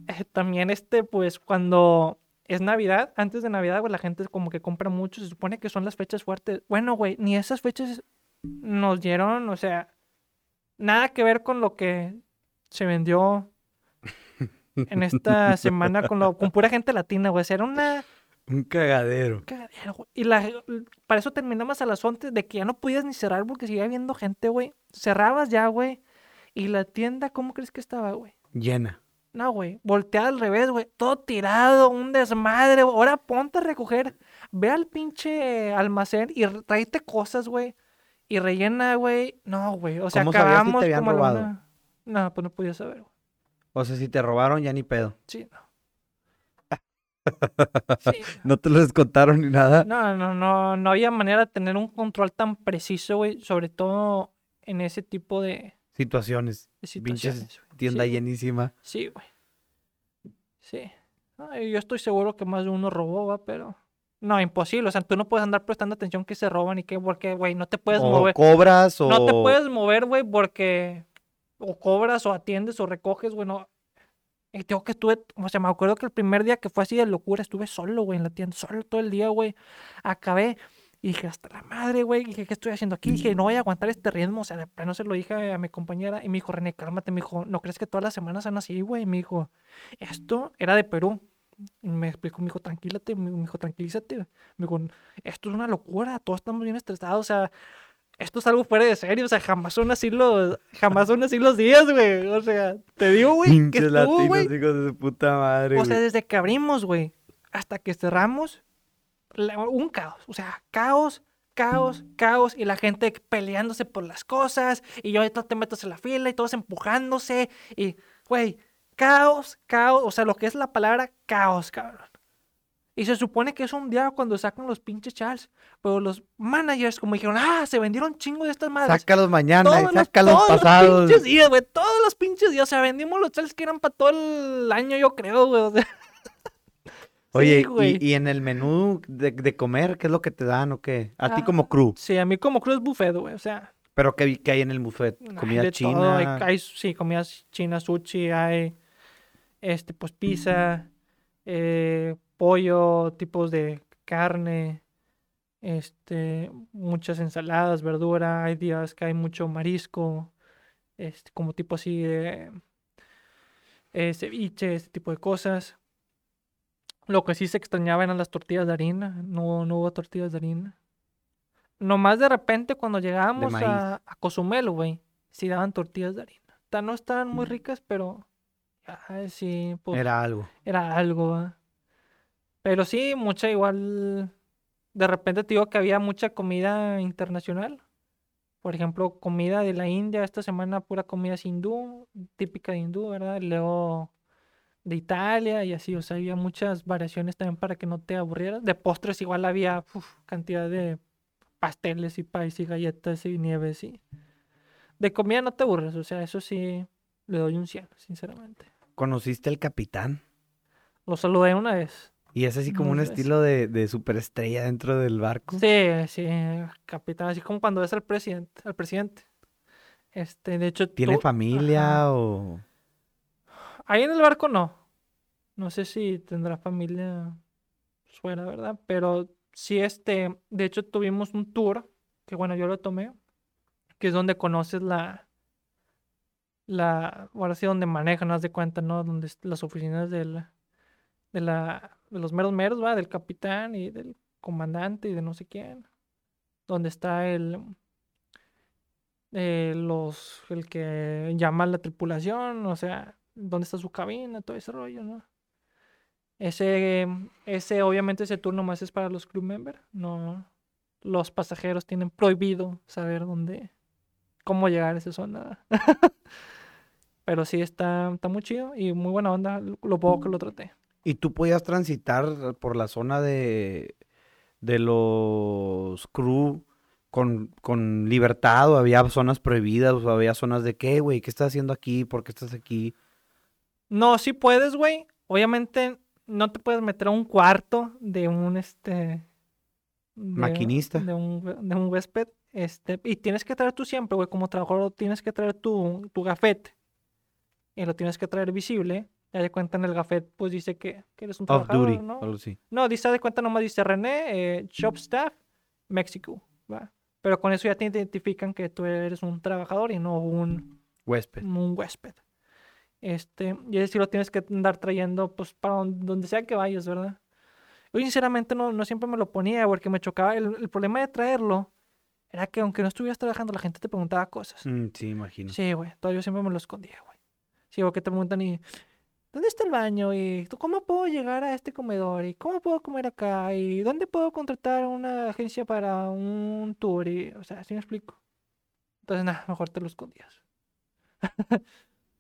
S2: eh, también este, pues cuando es Navidad, antes de Navidad, güey, la gente como que compra mucho, se supone que son las fechas fuertes. Bueno, güey, ni esas fechas nos dieron, o sea, nada que ver con lo que se vendió *laughs* en esta semana con, lo, con pura gente latina, güey. O sea, era una
S1: Un cagadero.
S2: cagadera, güey. Y la, para eso terminamos a las 11 de que ya no podías ni cerrar porque seguía viendo gente, güey. Cerrabas ya, güey. Y la tienda, ¿cómo crees que estaba, güey?
S1: Llena.
S2: No, güey. Volteada al revés, güey. Todo tirado, un desmadre. güey. Ahora ponte a recoger. Ve al pinche almacén y tráete cosas, güey. Y rellena, güey. No, güey. O sea,
S1: ¿Cómo sabías si te
S2: acabamos
S1: habían
S2: como
S1: robado?
S2: No, pues no podía saber, güey.
S1: O sea, si te robaron, ya ni pedo.
S2: Sí, no. *laughs* Sí,
S1: No te lo descontaron ni nada.
S2: no, no, no, no había manera de tener un control tan preciso, güey. Sobre todo en ese tipo de,
S1: Situaciones.
S2: de situaciones. güey.
S1: Tienda
S2: Sí,
S1: llenísima.
S2: Sí, güey. Sí. Yo estoy seguro que más de uno robó, va, pero No, imposible. O sea, tú no puedes andar prestando atención que se roban y que, porque, güey, no te puedes
S1: o
S2: mover.
S1: cobras o...
S2: No te puedes mover, güey, porque o cobras o atiendes o recoges, güey, no. Y tengo que estuve, o sea, me acuerdo que el primer día que fue así de locura, estuve solo, güey, en la tienda, solo todo el día, güey. Acabé y dije, hasta la madre, güey, dije, ¿qué estoy haciendo aquí? Dije, no voy a aguantar este ritmo, o sea, de plano se lo dije a mi compañera y me dijo, René, cálmate, me dijo, ¿no crees que todas las semanas son así, güey? Me dijo, esto era de Perú. Y me explicó, me dijo, tranquilate, me dijo, tranquilízate. Me dijo, esto es una locura, todos estamos bien estresados, o sea, esto es algo fuera de serio, o sea, jamás son así los, jamás son así los días, güey. O sea, te digo, güey, que estuvo,
S1: latinos,
S2: güey.
S1: hijos de su puta madre,
S2: O sea,
S1: güey.
S2: desde que abrimos, güey, hasta que cerramos, un caos. O sea, caos, caos, caos. Y la gente peleándose por las cosas. Y yo ahorita te metes en la fila y todos empujándose. Y, güey, caos, caos. O sea, lo que es la palabra caos, cabrón. Y se supone que es un día cuando sacan los pinches chals. Pero los managers, como dijeron, ah, se vendieron chingo de estas madres.
S1: Sácalos mañana y
S2: Todos los-
S1: sácalos
S2: todos los
S1: pasados.
S2: pinches días, güey. Todos los pinches días. O sea, vendimos los chals que eran para todo el año, yo creo, güey. O sea,
S1: Oye,
S2: Sí,
S1: y, y en el menú de, de comer, ¿qué es lo que te dan o qué? A ti
S2: Ah.
S1: como crew.
S2: Sí, a mí como cruz buffet, güey. O sea,
S1: Pero ¿qué, qué hay en el buffet? Comida
S2: de
S1: china.
S2: todo, hay- hay, sí, comida china, sushi, hay este, pues pizza, eh, pollo, tipos de carne, este, muchas ensaladas, verdura. Hay días que hay mucho marisco, este, como tipo así de eh, ceviche, este tipo de cosas. Lo que sí se extrañaba eran las tortillas de harina. No, no hubo tortillas de harina. Nomás de repente cuando llegábamos a, a Cozumel, güey, sí daban tortillas de harina. Ta- No estaban muy ricas, pero ay, sí, pues
S1: Era algo.
S2: era algo, ¿va? Pero sí, mucha igual. De repente te digo que había mucha comida internacional. Por ejemplo, comida de la India. Esta semana pura comida hindú, típica de hindú, ¿verdad? Y Luego de Italia y así. O sea, había muchas variaciones también para que no te aburrieras. De postres igual había uf, cantidad de pasteles y pais y galletas y nieves y... De comida no te aburres, o sea, eso sí le doy un 100, sinceramente.
S1: ¿Conociste al capitán?
S2: Lo saludé una vez.
S1: Y es así como un estilo de, de superestrella dentro del barco.
S2: Sí, sí, capitán, así como cuando ves al presidente, al presidente. Este, de hecho,
S1: ¿Tiene
S2: tú-
S1: familia
S2: ajá.
S1: o...?
S2: Ahí en el barco no. No sé si tendrá familia fuera, ¿verdad? Pero sí, este, de hecho tuvimos un tour, que bueno, yo lo tomé, que es donde conoces la, la, ahora sí, donde manejan, haz de cuenta, ¿no? Donde las oficinas del, de la, de los meros meros, ¿va? Del capitán y del comandante y de no sé quién. Donde está el, eh, los, el que llama a la tripulación, o sea, dónde está su cabina, todo ese rollo, ¿no? Ese, ese, obviamente, ese turno más es para los crew members, no, los pasajeros tienen prohibido saber dónde, cómo llegar a esa zona. *laughs* Pero sí, está, está muy chido y muy buena onda, lo lo poco que lo traté.
S1: ¿Y tú podías transitar por la zona de, de los crew con, con libertad o había zonas prohibidas o había zonas de qué, güey? ¿Qué estás haciendo aquí? ¿Por qué estás aquí?
S2: No, sí puedes, güey. Obviamente no te puedes meter a un cuarto de un este de-
S1: Maquinista.
S2: de un, de un huésped. Este, y tienes que traer tú siempre, güey, como trabajador, tienes que traer tu, tu gafete. Y lo tienes que traer visible. Ya de cuenta en el gafet, pues dice que, que eres un
S1: Off
S2: trabajador,
S1: duty,
S2: ¿no?
S1: así.
S2: No, dice de cuenta nomás dice René, eh, Shop Staff, México, ¿va? Pero con eso ya te identifican que tú eres un trabajador y no un,
S1: Huésped.
S2: un huésped. Este, y ese sí lo tienes que andar trayendo, pues, para don- donde sea que vayas, ¿verdad? Yo sinceramente no, no siempre me lo ponía porque me chocaba. El, el problema de traerlo era que aunque no estuvieras trabajando, la gente te preguntaba cosas.
S1: Mm, sí, imagino.
S2: Sí, güey, todo yo siempre me lo escondía, güey. Sí, porque te preguntan y, ¿dónde está el baño? Y, ¿tú cómo puedo llegar a este comedor? Y, ¿cómo puedo comer acá? Y, ¿dónde puedo contratar una agencia para un tour? Y, o sea, ¿sí me explico? Entonces, nada, mejor te lo escondías. *laughs*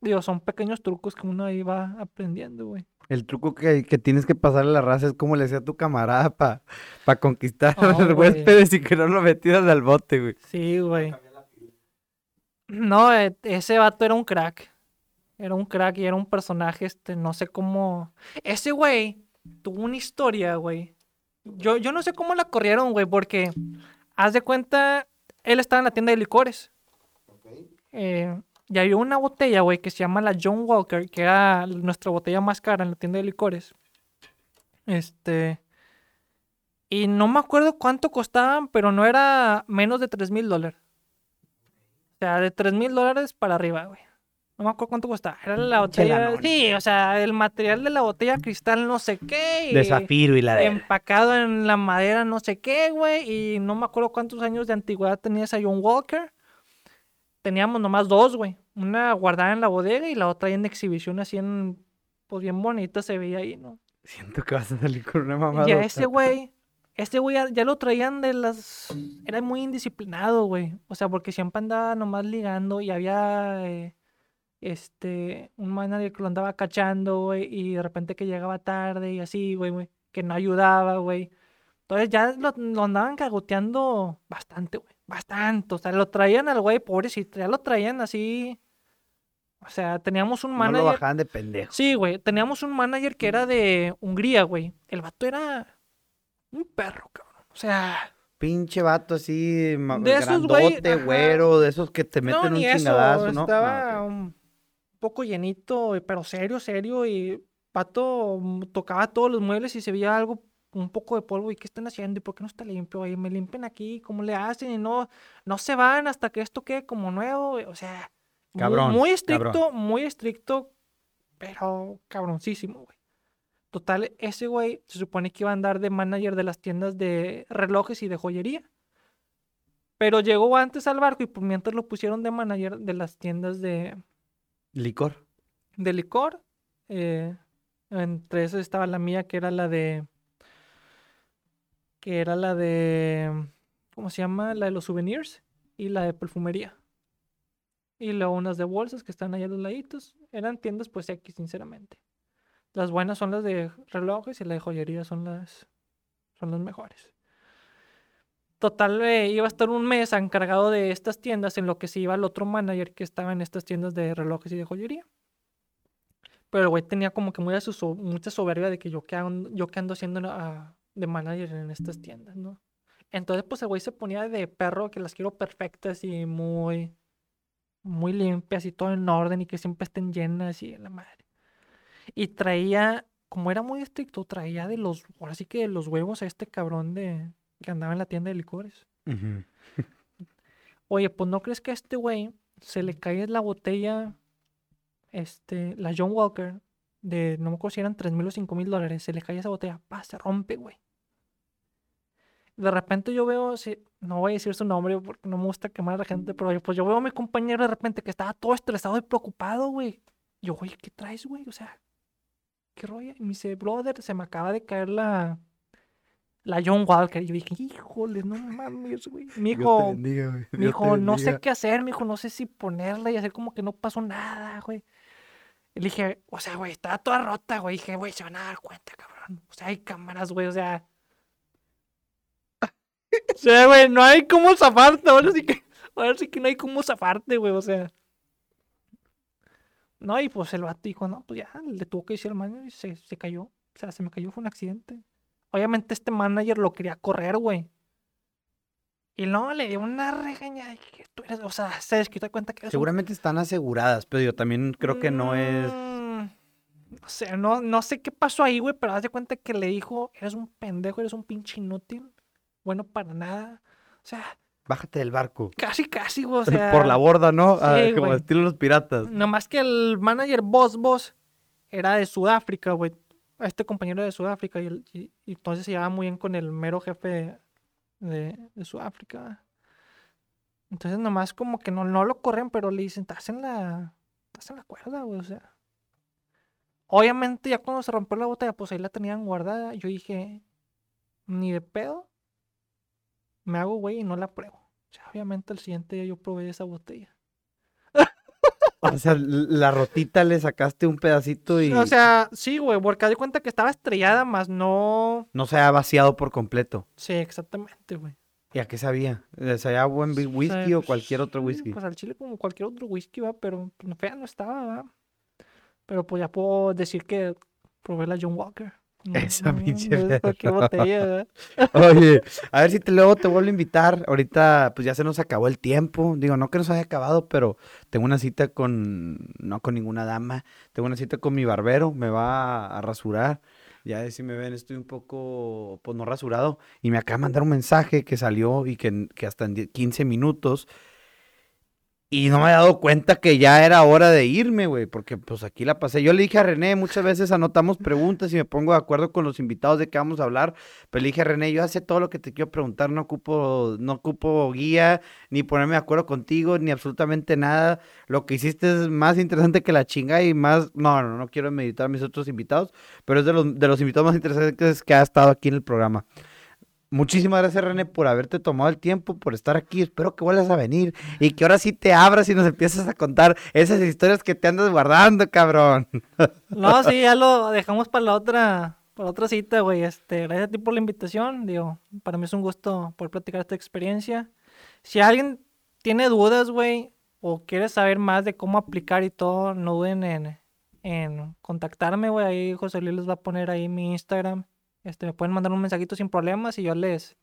S2: Digo, son pequeños trucos que uno ahí va aprendiendo, güey.
S1: El truco que, que tienes que pasarle a la raza es como le decía a tu camarada para conquistar a *laughs*
S2: Oh,
S1: los
S2: güey.
S1: huéspedes y que no lo metieras al bote, güey.
S2: Sí, güey. No, eh, ese vato era un crack. Era un crack y era un personaje, este, no sé cómo. Ese güey tuvo una historia, güey, Yo, yo no sé cómo la corrieron, güey, porque haz de cuenta, él estaba en la tienda de licores. Eh, y había una botella, güey, que se llama la John Walker, que era nuestra botella más cara en la tienda de licores. Este. Y no me acuerdo cuánto costaban, pero no era menos de 3 mil dólares. O sea, de 3 mil dólares para arriba, güey. No me acuerdo cuánto costaba. Era la botella. Sí, o sea, el material de la botella cristal, no sé qué.
S1: De zafiro y la de...
S2: Empacado en la madera, no sé qué, güey. Y no me acuerdo cuántos años de antigüedad tenía esa John Walker. Teníamos nomás dos, güey. Una guardada en la bodega y la otra ahí en exhibición, así en. Pues bien bonita se veía ahí, ¿no?
S1: Siento que vas a salir con una mamada.
S2: Y a ese güey, este güey ya, ya lo traían de las... Era muy indisciplinado, güey. O sea, porque siempre andaba nomás ligando y había, eh, este, un manager que lo andaba cachando, güey, y de repente que llegaba tarde y así, güey, güey, que no ayudaba, güey. Entonces ya lo, lo andaban cagoteando bastante, güey. Bastante. O sea, lo traían al güey, pobrecito. Ya lo traían así... O sea, teníamos un
S1: No
S2: manager...
S1: lo bajaban de pendejo.
S2: Sí, güey. Teníamos un manager que era de Hungría, güey. El vato era un perro, cabrón. O sea,
S1: Pinche vato así,
S2: De esos, güey,
S1: güero, de esos que te meten
S2: no,
S1: un
S2: eso.
S1: chingadazo, ¿no?
S2: Estaba un poco llenito, pero serio, serio. Y vato mm, tocaba todos los muebles y se veía algo, un poco de polvo. ¿Y qué están haciendo? ¿Y por qué no está limpio? Y me limpian aquí, ¿cómo le hacen? Y no, no se van hasta que esto quede como nuevo. O sea, muy estricto,
S1: cabrón.
S2: muy estricto, pero cabroncísimo, güey. Total, ese güey se supone que iba a andar de manager de las tiendas de relojes y de joyería. Pero llegó antes al barco y pues mientras lo pusieron de manager de las tiendas de,
S1: Licor.
S2: de licor. eh, entre esas estaba la mía, que era la de. Que era la de. ¿Cómo se llama? La de los souvenirs. Y la de perfumería. Y luego unas de bolsas que están allá a los laditos. Eran tiendas, pues X, sinceramente. Las buenas son las de relojes y la de joyería son las. Son las mejores. Total, eh, iba a estar un mes encargado de estas tiendas en lo que se iba el otro manager que estaba en estas tiendas de relojes y de joyería. Pero el güey tenía como que mucha, mucha soberbia de que yo ando, yo que ando haciendo ah, de manager en estas tiendas, ¿no? Entonces, pues el güey se ponía de perro que las quiero perfectas y muy, muy limpias y todo en orden y que siempre estén llenas y la madre. Y traía, como era muy estricto, traía de los, ahora sí que de los huevos a este cabrón de que andaba en la tienda de licores. Oye, pues no crees que a este güey se le cae la botella, este, la John Walker, de no me acuerdo si eran 3 mil o 5 mil dólares, se le cae esa botella, pa, se rompe, güey. De repente yo veo, si- no voy a decir su nombre porque no me gusta quemar a la gente, pero pues yo veo a mi compañero de repente que estaba todo estresado y preocupado, güey. Yo, güey, ¿qué traes, güey? O sea, ¿qué rollo? Y me dice, brother, se me acaba de caer la, la John Walker. Y yo dije, híjole, no mames, güey. Mi hijo, no sé qué hacer, me dijo, no sé si ponerla y hacer como que no pasó nada, güey. Y le dije, o sea, güey, estaba toda rota, güey. Dije, güey, se van a dar cuenta, cabrón. O sea, hay cámaras, güey, o sea. O sea, güey, no hay cómo zafarte. Ahora sí que, ahora sí que no hay cómo zafarte, güey, o sea. No, y pues el vato dijo, no, pues ya, le tuvo que decir al manager y se, se cayó. O sea, se me cayó, fue un accidente. Obviamente este manager lo quería correr, güey. Y no, le dio una regañada. Dije, tú eres, o sea, se desquitó cuenta que un
S1: Seguramente están aseguradas, pero yo también creo que no es...
S2: Mm, O sea, no, no sé qué pasó ahí, güey, pero haz de cuenta que le dijo, eres un pendejo, eres un pinche inútil, bueno para nada. O sea,
S1: Bájate del barco.
S2: casi, casi, güey, o *laughs* sea.
S1: Por la borda, ¿no? Ah,
S2: sí,
S1: como
S2: güey.
S1: estilo los piratas.
S2: Nomás que el manager Boss Boss era de Sudáfrica, güey. Este compañero de Sudáfrica y- y entonces se llevaba muy bien con el mero jefe de, de Sudáfrica. Entonces nomás como que no, no lo corren, pero le dicen, estás en la, estás la cuerda, güey, o sea. Obviamente ya cuando se rompió la botella, pues ahí la tenían guardada. Yo dije, ni de pedo, me hago güey y no la pruebo. O sea, obviamente el siguiente día yo probé esa botella.
S1: O sea, la rotita le sacaste un pedacito y
S2: O sea, sí, güey, porque de cuenta que estaba estrellada, más no.
S1: no se ha vaciado por completo.
S2: Sí, exactamente, güey.
S1: ¿Y a qué sabía? Eh, ¿Sabía buen whisky
S2: sea,
S1: o
S2: pues,
S1: cualquier otro whisky?
S2: Pues al chile como cualquier otro whisky, va, pero pues, fea no estaba, va. Pero pues ya puedo decir que probé la John Walker.
S1: Esa *laughs* pinche. *laughs* Oye, a ver si te, luego te vuelvo a invitar. Ahorita, pues ya se nos acabó el tiempo. Digo, no que nos haya acabado, pero tengo una cita con, no con ninguna dama. Tengo una cita con mi barbero. Me va a, a rasurar. Ya si me ven, estoy un poco, pues no rasurado. Y me acaba de mandar un mensaje que salió y que, que hasta en 10 15 minutos. Y no me había dado cuenta que ya era hora de irme, güey, porque pues aquí la pasé. Yo le dije a René, muchas veces anotamos preguntas y me pongo de acuerdo con los invitados de qué vamos a hablar. Pero le dije a René, yo hace todo lo que te quiero preguntar, no ocupo, no ocupo guía, ni ponerme de acuerdo contigo, ni absolutamente nada. Lo que hiciste es más interesante que la chinga y más, no, no, no quiero meditar a mis otros invitados, pero es de los, de los invitados más interesantes que ha estado aquí en el programa. Muchísimas gracias, René, por haberte tomado el tiempo, por estar aquí. Espero que vuelvas a venir y que ahora sí te abras y nos empiezas a contar esas historias que te andas guardando, cabrón. *laughs*
S2: No, sí, ya lo dejamos para la otra, para otra cita, güey. Este, gracias a ti por la invitación. Digo, para mí es un gusto poder platicar esta experiencia. Si alguien tiene dudas, güey, o quiere saber más de cómo aplicar y todo, no duden en, en contactarme, güey. Ahí José Luis les va a poner ahí mi Instagram. Este, me pueden mandar un mensajito sin problemas y yo les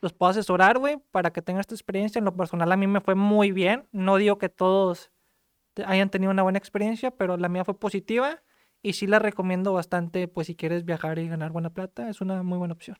S2: los puedo asesorar, güey, para que tengan esta experiencia. En lo personal a mí me fue muy bien. No digo que todos hayan tenido una buena experiencia, pero la mía fue positiva y sí la recomiendo bastante, pues si quieres viajar y ganar buena plata, es una muy buena opción.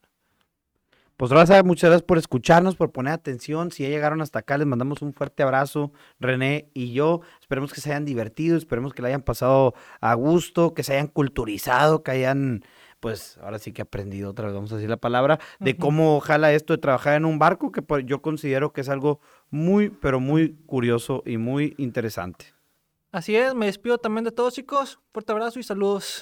S1: Pues Raza, muchas gracias por escucharnos, por poner atención. Si ya llegaron hasta acá, les mandamos un fuerte abrazo, René y yo. Esperemos que se hayan divertido, esperemos que la hayan pasado a gusto, que se hayan culturizado, que hayan, pues ahora sí que aprendido otra vez, vamos a decir la palabra, de cómo ojalá esto de trabajar en un barco, que yo considero que es algo muy, pero muy curioso y muy interesante.
S2: Así es, me despido también de todos chicos. Fuerte abrazo y saludos.